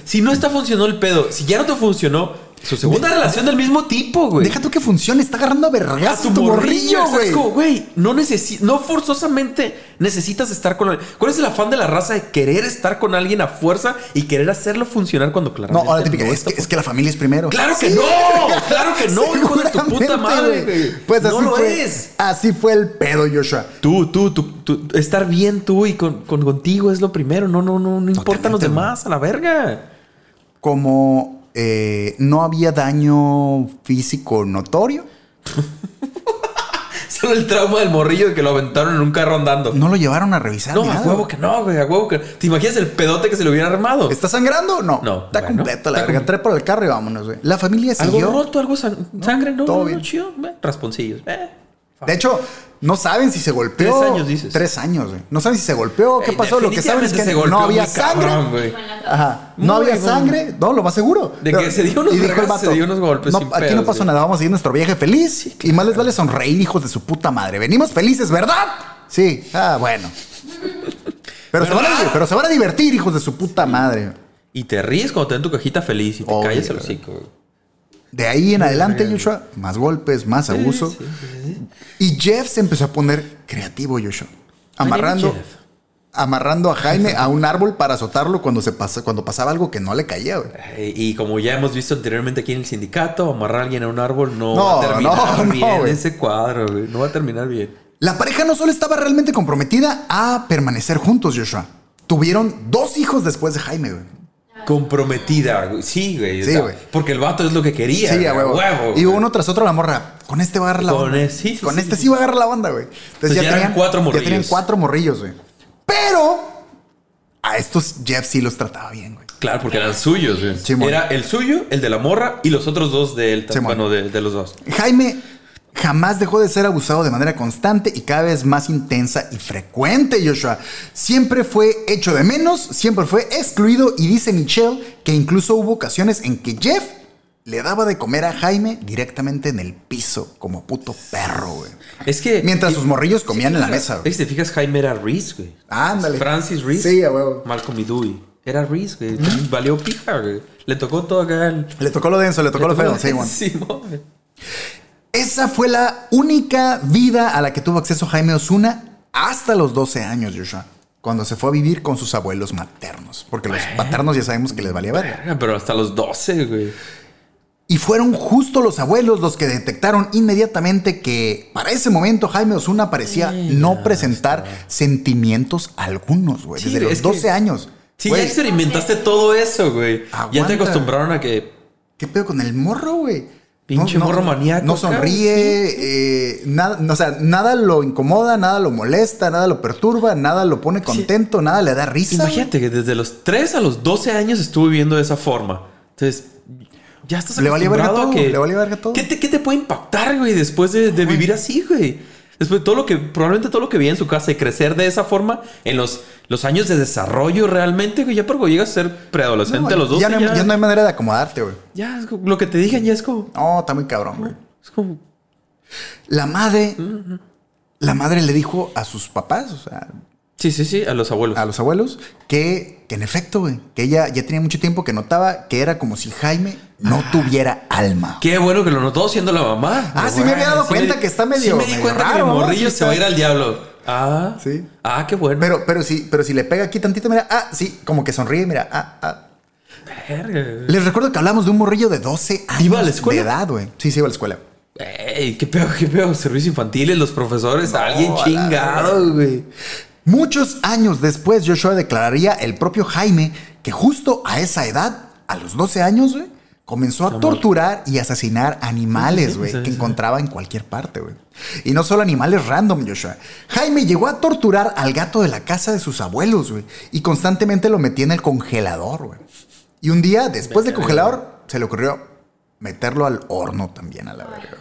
si no está funcionando el pedo, si ya no te funcionó, su segunda relación del mismo tipo, güey. Deja tú que funcione, está agarrando a a vergazos tu morrillo, güey. Güey, no necesi no forzosamente necesitas estar con alguien. ¿Cuál es el afán de la raza de querer estar con alguien a fuerza y querer hacerlo funcionar cuando No, claramente ahora típica, es está que, es que la familia es primero. Claro que no, claro que no, hijo de tu puta madre, güey. Pues así no lo fue. es. Así fue el pedo, Joshua. Tú, tú, tú, tú, estar bien tú y con, con- contigo es lo primero. No, no, no, no importan los demás, a la verga. Como eh, no había daño físico notorio, (laughs) Solo el trauma del morrillo de que lo aventaron en un carro andando. no lo llevaron a revisar. No, a huevo que no, güey, a huevo que. ¿Te imaginas el pedote que se le hubiera armado? ¿Está sangrando? No. No, Está bueno, completo la verga. Entré por el carro y vámonos, güey. La familia ¿Algo siguió. roto? ¿Algo san- sangre? No, todo no, bien. chido. eh, rasponcillos. eh. De hecho, no saben si se golpeó. Tres años, dices. Tres años, güey. No saben si se golpeó. ¿Qué Ey, pasó? Lo que saben es que no había cabrón, sangre. Ajá. No Muy había bueno. sangre. No, lo más seguro. De que se dio unos y dijo el vergazos, vato, se dio unos golpes No, sin aquí no pedos, pasó güey. nada. Vamos a ir a nuestro viaje feliz. Y más les vale sonreír, hijos de su puta madre. Venimos felices, ¿verdad? Sí. Ah, bueno. Pero se, van a, ¿Verdad? pero se van a divertir, hijos de su puta madre. Y te ríes cuando te dan tu cajita feliz y te Obvio, callas el güey. hocico. güey. De ahí en adelante, Joshua, más golpes, más abuso. Sí, sí, sí. Y Jeff se empezó a poner creativo, Joshua. Amarrando, amarrando a Jaime (laughs) a un árbol para azotarlo cuando, se pasa, cuando pasaba algo que no le caía, güey. Y como ya hemos visto anteriormente aquí en el sindicato, amarrar a alguien a un árbol no, No, va a terminar no, no, bien güey. ese cuadro, güey. No va a terminar bien. La pareja no solo estaba realmente comprometida a permanecer juntos, Joshua. Tuvieron dos hijos después de Jaime, güey. Comprometida. Sí, güey. Sí, güey. Porque el vato es lo que quería. Sí, a huevo. y uno tras otro la morra. Con este va a agarrar la Con onda. ese- sí, sí, Con sí, este sí. va a agarrar la onda, güey. Entonces, Entonces ya eran cuatro Ya tenían morrillos. cuatro morrillos, güey. Pero a estos Jeff sí los trataba bien, güey. Claro, porque eran suyos, güey. Era el suyo, el de la morra y los otros dos de él. Bueno, de, de los dos. Jaime jamás dejó de ser abusado de manera constante y cada vez más intensa y frecuente, Joshua. Siempre fue hecho de menos, siempre fue excluido y dice Michelle que incluso hubo ocasiones en que Jeff le daba de comer a Jaime directamente en el piso, como puto perro, güey. Es que. Mientras sus morrillos comían en la mesa, Es güey. que si te fijas, Jaime era Reese, güey. Ándale. Francis Reese. Sí, a huevo. Malcolm y Dewey. Era Reese, güey. Valió pija, güey. Le tocó todo acá. el- Le tocó lo denso, le tocó le lo feo, sí, (laughs) güey. Esa fue la única vida a la que tuvo acceso Jaime Osuna hasta los 12 años, Joshua. Cuando se fue a vivir con sus abuelos maternos. Porque los paternos ya sabemos que les valía ver. Pero hasta los 12, güey. Y fueron justo los abuelos los que detectaron inmediatamente que para ese momento Jaime Osuna parecía no presentar sentimientos algunos, güey. Sí, Desde los es que- 12 años. Sí, ya experimentaste todo eso, güey. Ya te acostumbraron a que. ¿Qué pedo con el morro, güey? Pinche morro maníaco, No sonríe, eh, nada, no, o sea, nada lo incomoda, nada lo molesta, nada lo perturba, nada lo pone contento, nada le da risa. Imagínate que desde los 3 a los 12 años estuvo viviendo de esa forma. Entonces, ya estás Le valía verga acostumbrado a todo, que... le valía verga todo. ¿Qué te, qué te puede impactar, güey, después de, de vivir así, güey? Después de todo lo que... Probablemente todo lo que vi en su casa y crecer de esa forma en los, los años de desarrollo realmente, güey. Ya porque llegas a ser preadolescente No, a los 12 ya, no hay, ya no hay manera de acomodarte, güey. ya lo que te digan ya es como... No, está muy cabrón, güey. Es como... La madre, la madre le dijo a sus papás, o sea, Sí, sí, sí, a los abuelos. a los abuelos, que, que en efecto, güey, que ella ya tenía mucho tiempo que notaba que era como si Jaime no tuviera alma. Qué bueno que lo notó siendo la mamá. Ah, sí me había dado sí cuenta me- que está medio- Sí me di medio cuenta que raro, ¿no? morrillo se va a ir al diablo. Ah. Sí. Ah, qué bueno. Pero, pero sí, pero si le pega aquí tantito, mira, ah, sí, como que sonríe, mira, ah, ah. Verga. Les recuerdo que hablamos de un morrillo de 12 años ¿Iba a la escuela? de edad, güey. Sí, sí, iba a la escuela. Ey, qué peor, qué peor. Servicios infantiles, los profesores, No, alguien chingado, güey. Muchos años después, Joshua declararía el propio Jaime que justo a esa edad, a los 12 años, güey, comenzó a torturar y asesinar animales, Sí, güey, sí, que encontraba en cualquier parte, güey. Y no solo animales random, Joshua. Jaime llegó a torturar al gato de la casa de sus abuelos, güey, y constantemente lo metía en el congelador, güey. Y un día, después del congelador, se le ocurrió meterlo al horno también a la verga.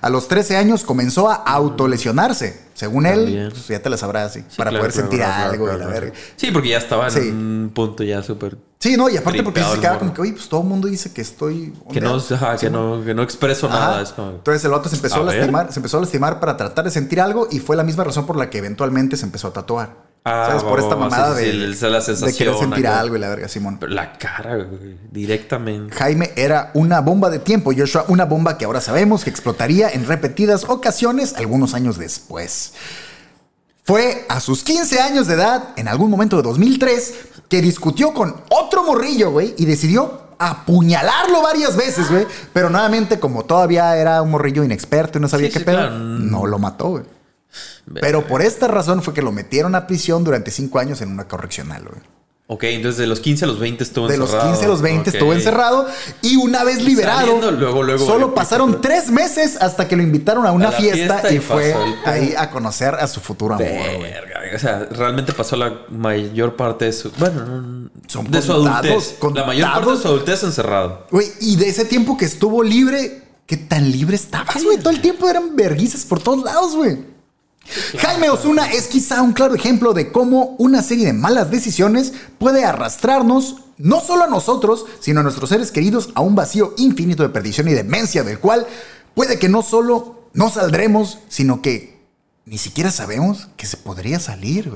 A los 13 años comenzó a autolesionarse. Según También. él, pues, ya te la sabrás así, Sí, para claro, poder claro, sentir claro, algo claro, y la verga. Sí, porque ya estaba en Sí. un punto ya súper Sí, no, y aparte porque se morro. como que, oye, pues todo el mundo dice que estoy. Que no, ondeado". ajá, Sí, que, no, que no expreso Ajá. nada. Es como, Entonces el vato se empezó a, lastimar, se empezó a lastimar para tratar de sentir algo y fue la misma razón por la que eventualmente se empezó a tatuar. Ah, ¿Sabes? Por esta mamada sí, de, sí, de querer sentir algo y la verga, Simón. pero la cara, güey, directamente. Jaime era una bomba de tiempo, Joshua, una bomba que ahora sabemos que explotaría en repetidas ocasiones algunos años después. Fue a sus 15 años de edad, en algún momento de 2003, que discutió con otro morrillo, güey, y decidió apuñalarlo varias veces, güey. Pero nuevamente, como todavía era un morrillo inexperto y no sabía Sí, qué sí, pedo, claro. no lo mató, güey. Pero por esta razón fue que lo metieron a prisión durante 5 años en una correccional, güey. Ok, entonces de los 15 a los 20 estuvo De los encerrado. 15 a los 20 Ok. estuvo encerrado y una vez liberado, Saliendo, luego, luego solo pasaron tres meses hasta que lo invitaron a una A fiesta, fiesta y, fue ahí a conocer a su futuro amor. Verga, o sea, realmente pasó la mayor parte de su. Bueno, no, Son de su contados, adultez. La mayor parte de contados. su adultez encerrado. Güey, y de ese tiempo que estuvo libre, ¿qué tan libre estabas, güey? Todo el tiempo eran verguizas por todos lados, güey. Jaime Osuna es quizá un claro ejemplo de cómo una serie de malas decisiones puede arrastrarnos no solo a nosotros, sino a nuestros seres queridos a un vacío infinito de perdición y demencia del cual puede que no solo no saldremos, sino que ni siquiera sabemos que se podría salir,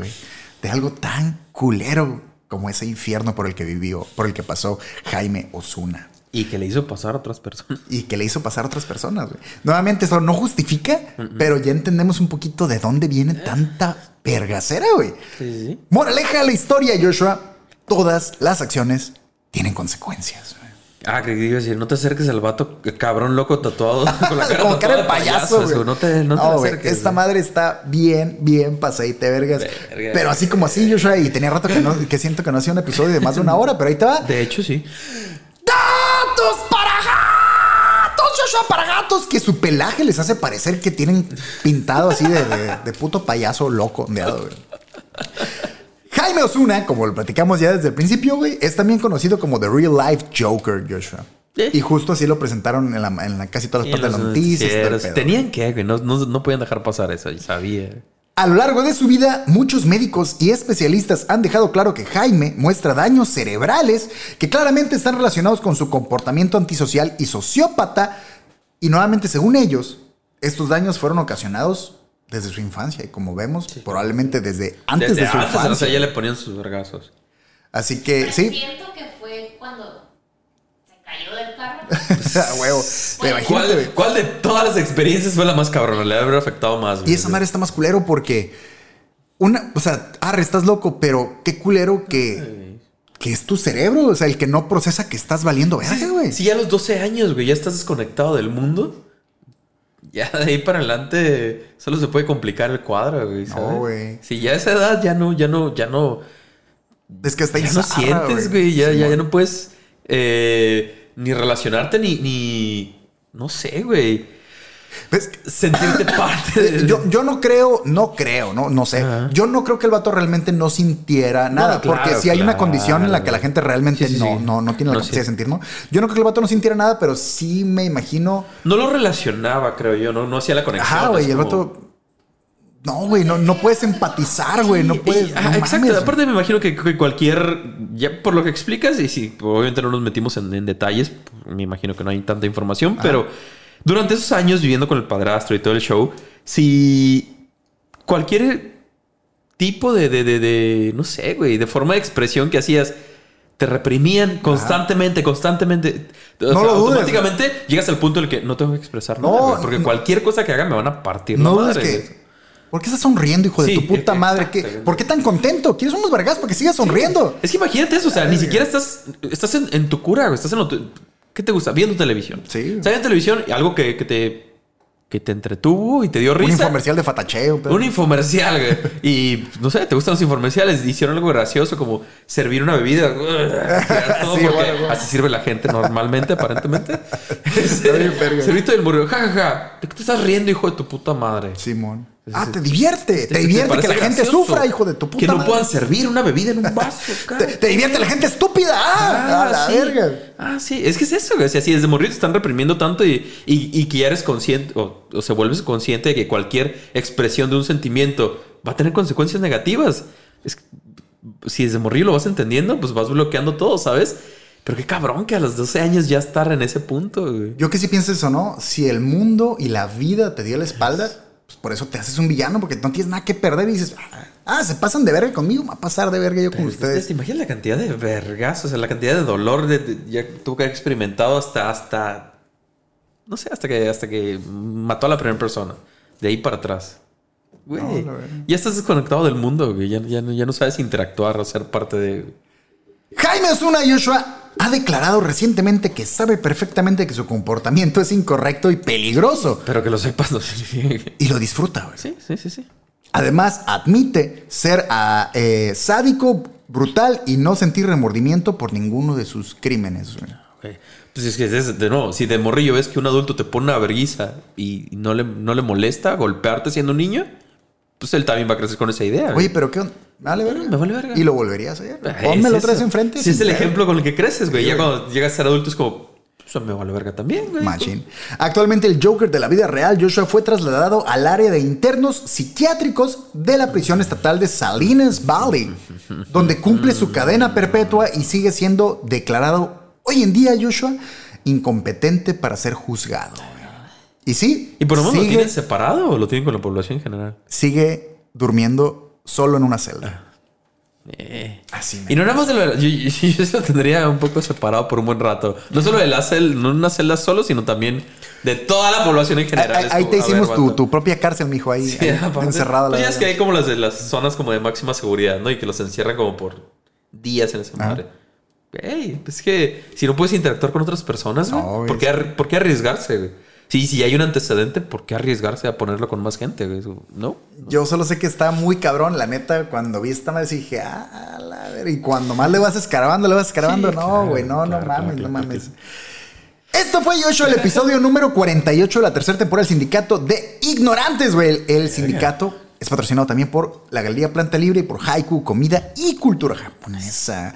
de algo tan culero como ese infierno por el que vivió, por el que pasó Jaime Osuna Y que le hizo pasar a otras personas. y que le hizo pasar a otras personas. güey. Nuevamente, eso no justifica, pero ya entendemos un poquito de dónde viene tanta vergacera, güey. Sí, sí. Moraleja de la historia, Joshua. Todas las acciones tienen consecuencias. güey. Ah, que iba a decir, no te acerques al vato eh, cabrón loco tatuado (laughs) con la cara Como cara de tatuada payaso, güey. No te, no te güey, acerques. Esta güey. madre está bien, bien pasadita vergas. Verga. Pero así como así, Joshua, y tenía rato que, no, que siento que no hacía un episodio de más de una hora, pero ahí te va. De hecho, sí. ¡Gatos para gatos! Joshua para gatos. Que su pelaje les hace parecer que tienen pintado así de, de- de puto payaso loco ondeado, güey. Jaime Osuna, como lo platicamos ya desde el principio, güey, es también conocido como The Real Life Joker, Joshua. Eh. Y justo así lo presentaron en, la, en la- casi todas las partes de las noticias. Tenían que, güey. No, no, no podían dejar pasar eso. Yo sabía. A lo largo de su vida, muchos médicos y especialistas han dejado claro que Jaime muestra daños cerebrales que claramente están relacionados con su comportamiento antisocial y sociópata. Y nuevamente, según ellos, estos daños fueron ocasionados desde su infancia. Y como vemos, probablemente desde antes Desde de su antes, o infancia. sea, ya le ponían sus vergazos. Así que, Pero sí, Siento que fue cuando cayó del carro. (laughs) a huevo. Imagínate, ¿Cuál, de todas las experiencias fue la más cabrona? Le haber afectado más. güey. Y esa madre está más culero porque una, o sea, arre, estás loco, pero qué culero que, que es tu cerebro, o sea, el que no procesa que estás valiendo verga, güey. Si ya a los 12 años, güey, ya estás desconectado del mundo. Ya de ahí para adelante solo se puede complicar el cuadro, güey. No, ¿sabes? güey. Si ya a esa edad ya no, ya no, ya no, Es que está ya no sientes, güey. Ya, ya, no puedes eh, ni relacionarte ni, ni, no sé, güey. ¿Ves? Sentirte (laughs) parte de... Yo, yo no creo, no creo, no, no sé. Yo no creo que el vato realmente no sintiera nada, claro, porque si hay una condición en la que la gente realmente Sí, sí, no, no, no tiene la No, capacidad de sentir, ¿no? Yo no creo que el vato no sintiera nada, pero sí me imagino. No lo relacionaba, creo yo. No, no hacía la conexión. Ajá, güey, el como- vato. No, güey, no, no puedes empatizar, güey. No puedes. y- no exacto. mames, Aparte, me imagino que, que cualquier. Ya por lo que explicas, y si obviamente no nos metimos en, en detalles, me imagino que no hay tanta información, pero durante esos años viviendo con el padrastro y todo el show, si cualquier tipo de, de, de, de, no sé, güey, de forma de expresión que hacías. Te reprimían constantemente, constantemente. O No sea, lo dudes. automáticamente llegas al punto en el que no tengo que expresar nada. No, porque no. cualquier cosa que haga me van a partir No la dudes que. ¿Por qué estás sonriendo, hijo de Sí, tu puta madre? ¿Qué- exacto. ¿Por qué tan contento? ¿Quieres unos vergas para que sigas sonriendo? Es que imagínate eso, o sea, ni siquiera estás, estás en, en tu cura, estás en lo tu- ¿Qué te gusta? Viendo televisión. Sí. O sea, viendo televisión y algo que, que te, que te entretuvo y te dio Un risa. infomercial de fatacheo. pero- Un infomercial, güey. Y no sé, te gustan los infomerciales. Hicieron algo gracioso como servir una bebida. (laughs) Todo Sí, porque bueno, bueno. así sirve la gente normalmente, aparentemente. Servito del murió. Ja, ja, ja. ¿De qué te estás riendo, hijo de tu puta madre? Simón. Ah, te divierte. Te, divierte que la gente gracioso? sufra, hijo de tu puta Que no madre. puedan servir una bebida en un (laughs) vaso, Te, cara. te divierte la gente estúpida. Ah, a la sí. verga. Ah, sí. Es que es eso, güey. O sea, si desde morir te están reprimiendo tanto y, y- y que ya eres consciente o, o se vuelves consciente de que cualquier expresión de un sentimiento va a tener consecuencias negativas. Es- si desde morrillo lo vas entendiendo, pues vas bloqueando todo, ¿sabes? Pero qué cabrón que a los 12 años ya estar en ese punto, güey. Yo que sí pienso eso, ¿no? Si el mundo y la vida te dio la espalda, pues por eso te haces un villano, porque no tienes nada que perder y dices, "Ah, se pasan de verga conmigo, va a pasar de verga yo con ustedes. ¿Te imaginas la cantidad de vergas? O sea, la cantidad de dolor de, de- ya tuvo que haber experimentado hasta, hasta, no sé, hasta que, hasta que mató a la primera persona. De ahí para atrás. Güey, No, ya estás desconectado del mundo, güey. Ya, ya, ya no sabes interactuar o ser parte de... Jaime Osuna Joshua ha declarado recientemente que sabe perfectamente que su comportamiento es incorrecto y peligroso. Pero que lo sepas no significa Y lo disfruta, güey. Sí, sí, sí, sí. Además, admite ser ah, eh, sádico, brutal y no sentir remordimiento por ninguno de sus crímenes. güey. Ok. Pues es que es- de nuevo, si de morrillo ves que un adulto te pone una verguiza y no le, no le molesta golpearte siendo un niño, pues él también va a crecer con esa idea. güey. Oye, pero ¿qué onda? ¿Me vale verga? Me vale verga. ¿Y lo volverías a hacer? Ay, Pónmelo es otra vez eso. enfrente. Si es el ejemplo con el que creces, güey. Ya cuando llegas a ser adulto es como, pues me vale verga también, güey. Machín. Actualmente el Joker de la vida real, Joshua, fue trasladado al área de internos psiquiátricos de la prisión estatal de Salinas Valley, donde cumple su cadena perpetua y sigue siendo declarado hoy en día, Joshua, incompetente para ser juzgado. Y sí, ¿Y por lo menos lo tienen separado o lo tienen con la población en general? sigue durmiendo solo en una celda. Eh. Así Y no nada más de lo, yo, yo, yo (laughs) eso lo tendría un poco separado por un buen rato. No solo de la celda, no en una celda solo, sino también de toda la población en general. Ahí, Es ahí como, te ver, hicimos tu, tu propia cárcel, mijo, ahí, Sí, ahí, (laughs) aparte. encerrado. la Pues ya es que hay como las de las zonas como de máxima seguridad, ¿no? Y que los encierran como por días en esa madre. Ey, es que si no puedes interactuar con otras personas, No. ¿por, qué por qué arriesgarse, güey? Sí, si hay un antecedente, ¿por qué arriesgarse a ponerlo con más gente? ¿No? Yo solo sé que está muy cabrón, la neta, cuando vi esta madre dije, ah, la ver, y cuando más le vas escarbando, le vas escarbando, Sí, no, claro, güey, no, claro, no mames, claro, no claro mames. Esto fue Yoshua, el episodio número 48 de la tercera temporada del sindicato de ignorantes, güey. El, el sindicato es patrocinado también por la Galería Planta Libre y por Haiku, comida y cultura japonesa.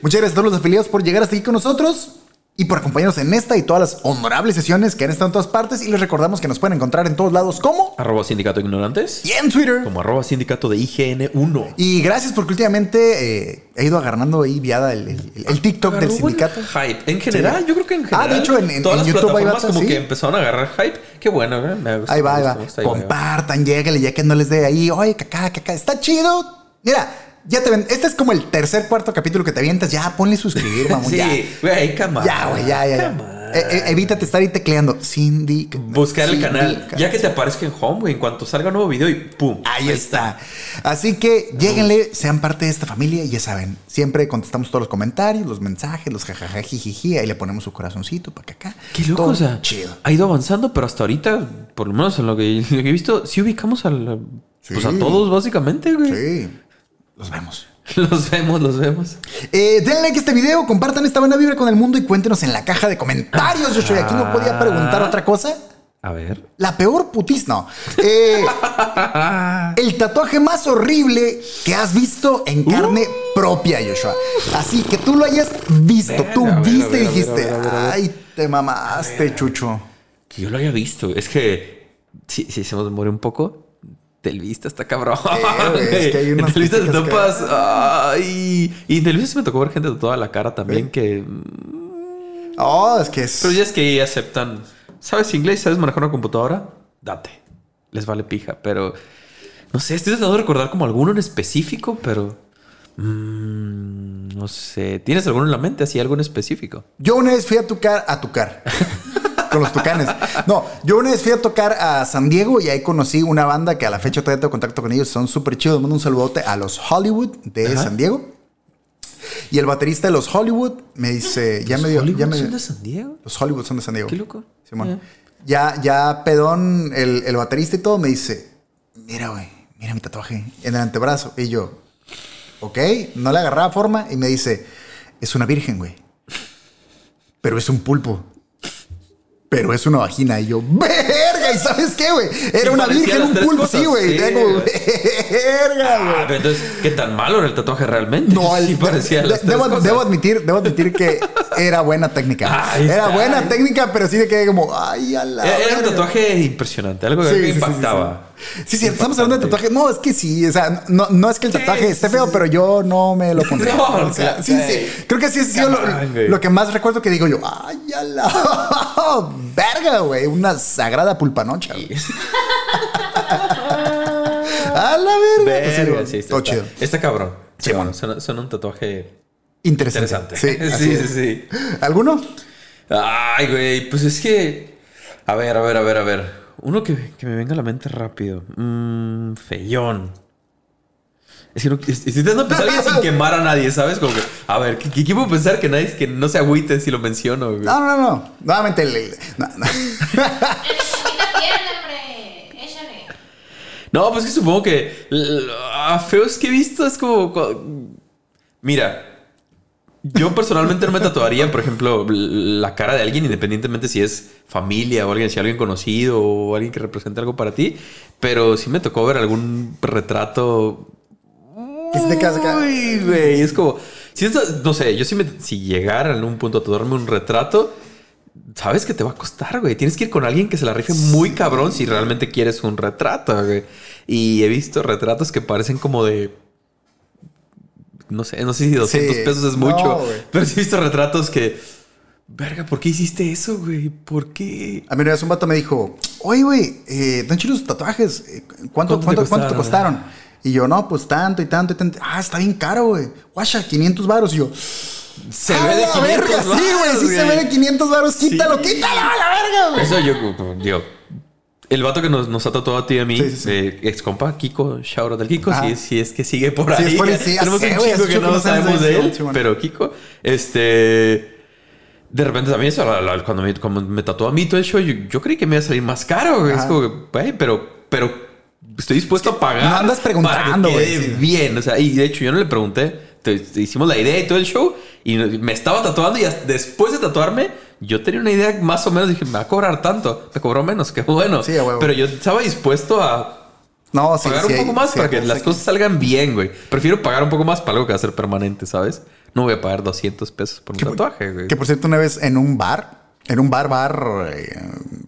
Muchas gracias a todos los afiliados por llegar hasta aquí con nosotros y por acompañarnos en esta y todas las honorables sesiones que han estado en todas partes. Y les recordamos que nos pueden encontrar en todos lados como Arroba sindicato ignorantes. y en Twitter. Como arroba sindicato de IGN1. Y gracias porque últimamente eh, he ido agarrando ahí viada el, el- el TikTok del Agarró buen sindicato. Hype. En general, Sí. yo creo que en Ah, general. de hecho, en- en- todas en las YouTube plataformas como sí. que empezaron a agarrar hype. Qué bueno, ¿eh? Me gusta. Ahí va, me gusta, ahí va. Compartan, lléguenle ya que no les dé ahí. Oye, caca, caca. Está chido. Mira, ya te ven. Este es como el tercer, cuarto capítulo que te avientas. Ya, ponle suscribir, (laughs) vamos. Sí, güey, cámara. Ya, güey, ya, ya. ya. Eh, eh, evítate estar ahí tecleando. Cindy. Buscar el canal. Ya que te aparezca en home, güey. En cuanto salga un nuevo video y pum. Ahí está. Así que lléguenle, sean parte de esta familia y ya saben, siempre contestamos todos los comentarios, los mensajes, los jajaja, jijiji, ahí le ponemos su corazoncito para que acá. Qué loco, Todo o sea, chido. ha ido avanzando, pero hasta ahorita, por lo menos en lo que, (laughs) lo que he visto, sí ubicamos al, pues a todos, básicamente, güey. Sí, los vemos. (laughs) Los vemos, los vemos. Eh, denle like a este video, compartan esta buena vibra con el mundo y cuéntenos en la caja de comentarios. Yo soy aquí, no podía preguntar otra cosa. A ver. La peor putis, no. Eh, (laughs) el tatuaje más horrible que has visto en carne propia, Joshua. Así que tú lo hayas visto, tú ver, viste y dijiste, a ver, a ver, a ver. ay, te mamaste, chucho. Que yo lo haya visto. Es que si, si se nos muere un poco, Telvista está cabrón. güey, es que hay En unas Telvista te que- topas. Ay. Y en Telvista me tocó ver gente de toda la cara también que. Oh, es que es. Pero ya es que aceptan. ¿Sabes inglés? ¿Sabes manejar una computadora? Date. Les vale pija. Pero. No sé, estoy tratando de recordar como alguno en específico, pero. mm, no sé. ¿Tienes alguno en la mente? Así, algo en específico. Yo una vez fui a tocar, a tocar. (laughs) con los tucanes. No, yo una vez fui a tocar a San Diego y ahí conocí una banda que a la fecha todavía tengo contacto con ellos. Son súper chidos. Mando un saludote a los Hollywood de Ajá. San Diego. Y el baterista de los Hollywood me dice, ya ¿Los me dio, Hollywood ya me son de San Diego? Los Hollywood son de San Diego. Qué loco. Simón. Eh. Ya, ya pedón, el, el baterista y todo, me dice, mira, güey, mira mi tatuaje en el antebrazo. Y yo, ok, no le agarraba forma y me dice, es una virgen, güey. Pero es un pulpo. Pero es una vagina. Y yo, verga, ¿y sabes qué, güey? Era una virgen, un pulpo, sí, güey. (laughs) verga, Ah, güey. pero entonces, ¿qué tan malo era el tatuaje realmente? No, el, (laughs) sí parecía las debo, admitir, debo admitir que era buena técnica. Era buena técnica, pero sí de que como, ay, a la Era, era un tatuaje impresionante, algo que sí, sí, sí, impactaba. Sí, sí, estamos hablando de tatuajes. No, es que sí, o sea, no, no es que el tatuaje esté feo, pero yo no me lo pondría. (laughs) No, o sea, sí, sí. Creo que sí sido lo, lo que más recuerdo que digo yo, ay, a la (laughs) verga, güey, una sagrada pulpanocha. (laughs) a la verga. Pues sí, Verga, güey, sí, está, está- chido. está cabrón. Sí, bueno. Son, son un tatuaje Interesante. interesante. Sí, sí, es. sí, sí. ¿Alguno? Ay, güey, pues es que. A ver, a ver, a ver, a ver. Uno que, que me venga a la mente rápido. Mmm, feyón. Es que no, es- estoy intentando pensar bien sin (laughs) quemar a nadie, ¿sabes? Como que, a ver, ¿qué, qué, qué puedo pensar que nadie que no se agüiten si lo menciono, güey? No, no, no. Nuevamente, el- no, no. No, pues que supongo que a feos que he visto es como. co- Mira, yo personalmente no me tatuaría, por ejemplo, la cara de alguien, independientemente si es familia o alguien, si alguien conocido o alguien que represente algo para ti. Pero sí me tocó ver algún retrato. Que se te acá. Uy, güey, es como. Si esto- no sé, yo sí me. Si llegara en un punto a tatuarme un retrato. Sabes que te va a costar, güey. Tienes que ir con alguien que se la rife muy cabrón si realmente quieres un retrato, güey. Y he visto retratos que parecen como de. No sé, no sé si 200 Sí. pesos es No, mucho. güey. pero sí he visto retratos que. Verga, ¿por qué hiciste eso, güey? ¿Por qué? A mí una vez un vato me dijo, oye, güey, eh, tan chidos tus tatuajes. eh, ¿Cuánto, ¿Cuánto te cuánto, cuánto te costaron? Y yo, no, pues tanto y tanto y tanto. Ah, está bien caro, güey. Guacha, 500 varos. Y yo, Se "A ve de la 500 verga, Sí, güey, sí se varos, ve de 500 varos. Quítalo, Sí. quítalo a la verga, güey. Eso yo, digo. El vato que nos, nos ha tatuado a ti y a mí, Sí, sí, sí. eh, ex compa, Kiko, shout out del Kiko, Ajá. si, si es que sigue por (laughs) Sí, ahí. es ya Tenemos un hace que que no sabemos de eso, él, pero Kiko, este. De repente también eso, la- la- cuando me, cuando me tatuó a mí todo el show, yo, yo creí que me iba a salir más caro, güey. Es Ajá. como que, güey, pero, pero estoy dispuesto a pagar. no andas preguntando, que güey. Bien, o sea, y de hecho yo no le pregunté. Te- te hicimos la idea y todo el show y me estaba tatuando y después de tatuarme yo tenía una idea más o menos dije me va a cobrar tanto me cobró menos que bueno Sí, pero yo estaba dispuesto a No, sí, pagar sí un poco más sí para que las que- cosas salgan bien güey prefiero pagar un poco más para algo que va a ser permanente sabes no voy a pagar 200 pesos por un Que tatuaje güey Que por cierto, una vez en un bar, en un bar, bar eh,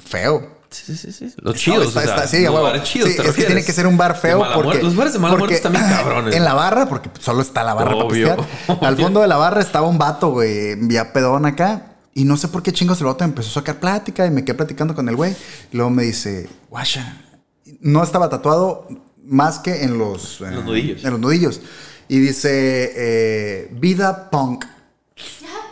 feo. sí, sí, sí, los chidos Está- o sea, está- sí, a los huevo. bares chidos Sí, ¿te es que tiene que ser un bar feo porque muerte. los bares de mala muerte (laughs) cabrones En la barra, porque solo está la barra Obvio, para pistear. (laughs) Al fondo de la barra estaba un vato, güey, ya pedón acá. Y no sé por qué chingos el vato empezó a sacar plática y me quedé platicando con el güey. Luego me dice, guasha, no estaba tatuado más que en los, eh, Los nudillos. En los nudillos. Y dice, eh, vida punk.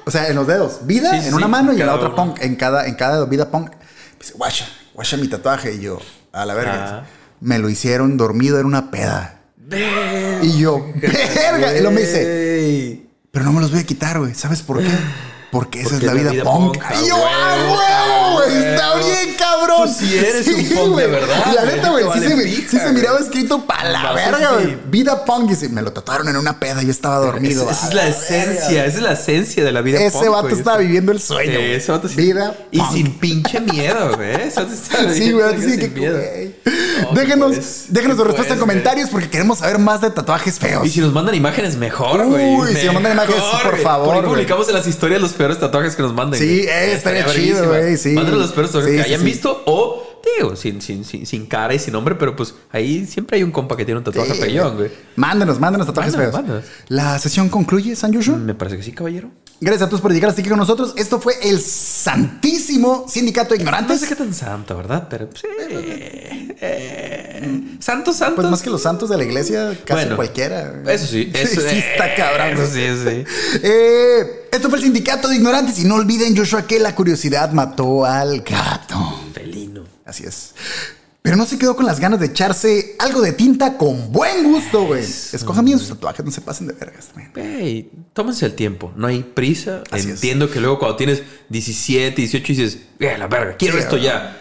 O sea, en los dedos. Vida Sí, sí, en una sí, mano y en la otra uno. punk. En cada, en cada dedo, vida punk. Dice, guasha, guasha mi tatuaje. Y yo, a la verga. Ah. Me lo hicieron dormido en una peda. Ve- Y yo, verga. Y luego me dice, pero no me los voy a quitar, güey. ¿Sabes por qué? Porque esa Porque es la vida, vida punk. punk, Y yo, ¡ah, huevo, Está bien, cabrón. Tú sí eres un punk de verdad, Y la neta, güey, sí, vale se, me- pica, sí se güey. miraba escrito para la No, verga, güey. Vida punk. Y se- me lo tatuaron en una peda. Yo estaba dormido. Esa, es la esencia, esa es la esencia de la vida Ese punk, vato güey. estaba viviendo el sueño. Sí, ese vato. Vida Y punk. sin pinche miedo, güey. Ese vato Sí, (laughs) güey, sí, que, miedo. güey. (laughs) No, déjenos, pues, déjenos su sí, respuesta en pues, comentarios porque queremos saber más de tatuajes feos. Y si nos mandan imágenes, mejor, Uy, güey. si nos mandan imágenes, por favor, Por publicamos en las historias los peores tatuajes que nos manden. Sí, eh, estaría chido, güey, sí. Mándanos los peores tatuajes que hayan visto o, digo, sin, sin, sin, sin cara y sin nombre, pero pues ahí siempre hay un compa que tiene un tatuaje Sí, feyón, güey. Mándenos, mándenos tatuajes Mándanos, feos. mándanos. La sesión concluye, San Yushu. Me parece que sí, caballero. Gracias a todos por llegar hasta aquí con nosotros. Esto fue el Santísimo Sindicato de No Ignorantes. sé qué tan santo, ¿verdad? Pero sí. eh, santo, santo. Pues más que los santos de la iglesia, casi Bueno, cualquiera. Eso sí. (laughs) Eso, sí, está cabrón. Eso sí, eso sí. (laughs) Eh, esto fue el Sindicato de Ignorantes. Y no olviden, Joshua, que la curiosidad mató al gato. Así es. Pero no se quedó con las ganas de echarse algo de tinta con buen gusto, güey. Escojan bien sus tatuajes, no se pasen de vergas también. Hey, tómense el tiempo, no hay prisa. Así es. Entiendo que luego cuando tienes 17, 18 dices, eh, la verga, quiero Sí, esto ya.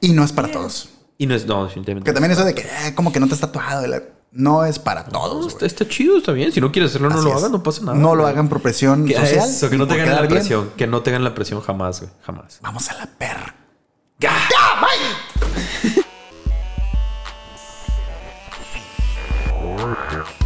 Y no es para todos. Y no es, no, definitivamente. Que también eso de que, eh, como que no te has tatuado. la- No es para No, todos. está, chido, está bien. Si no quieres hacerlo, no Así lo hagan, no pasa nada. No lo hagan por presión social. Eso, que no tengan la bien. presión. Que no tengan la presión jamás, güey. Jamás. Vamos a la perra. God. God, mate! (laughs)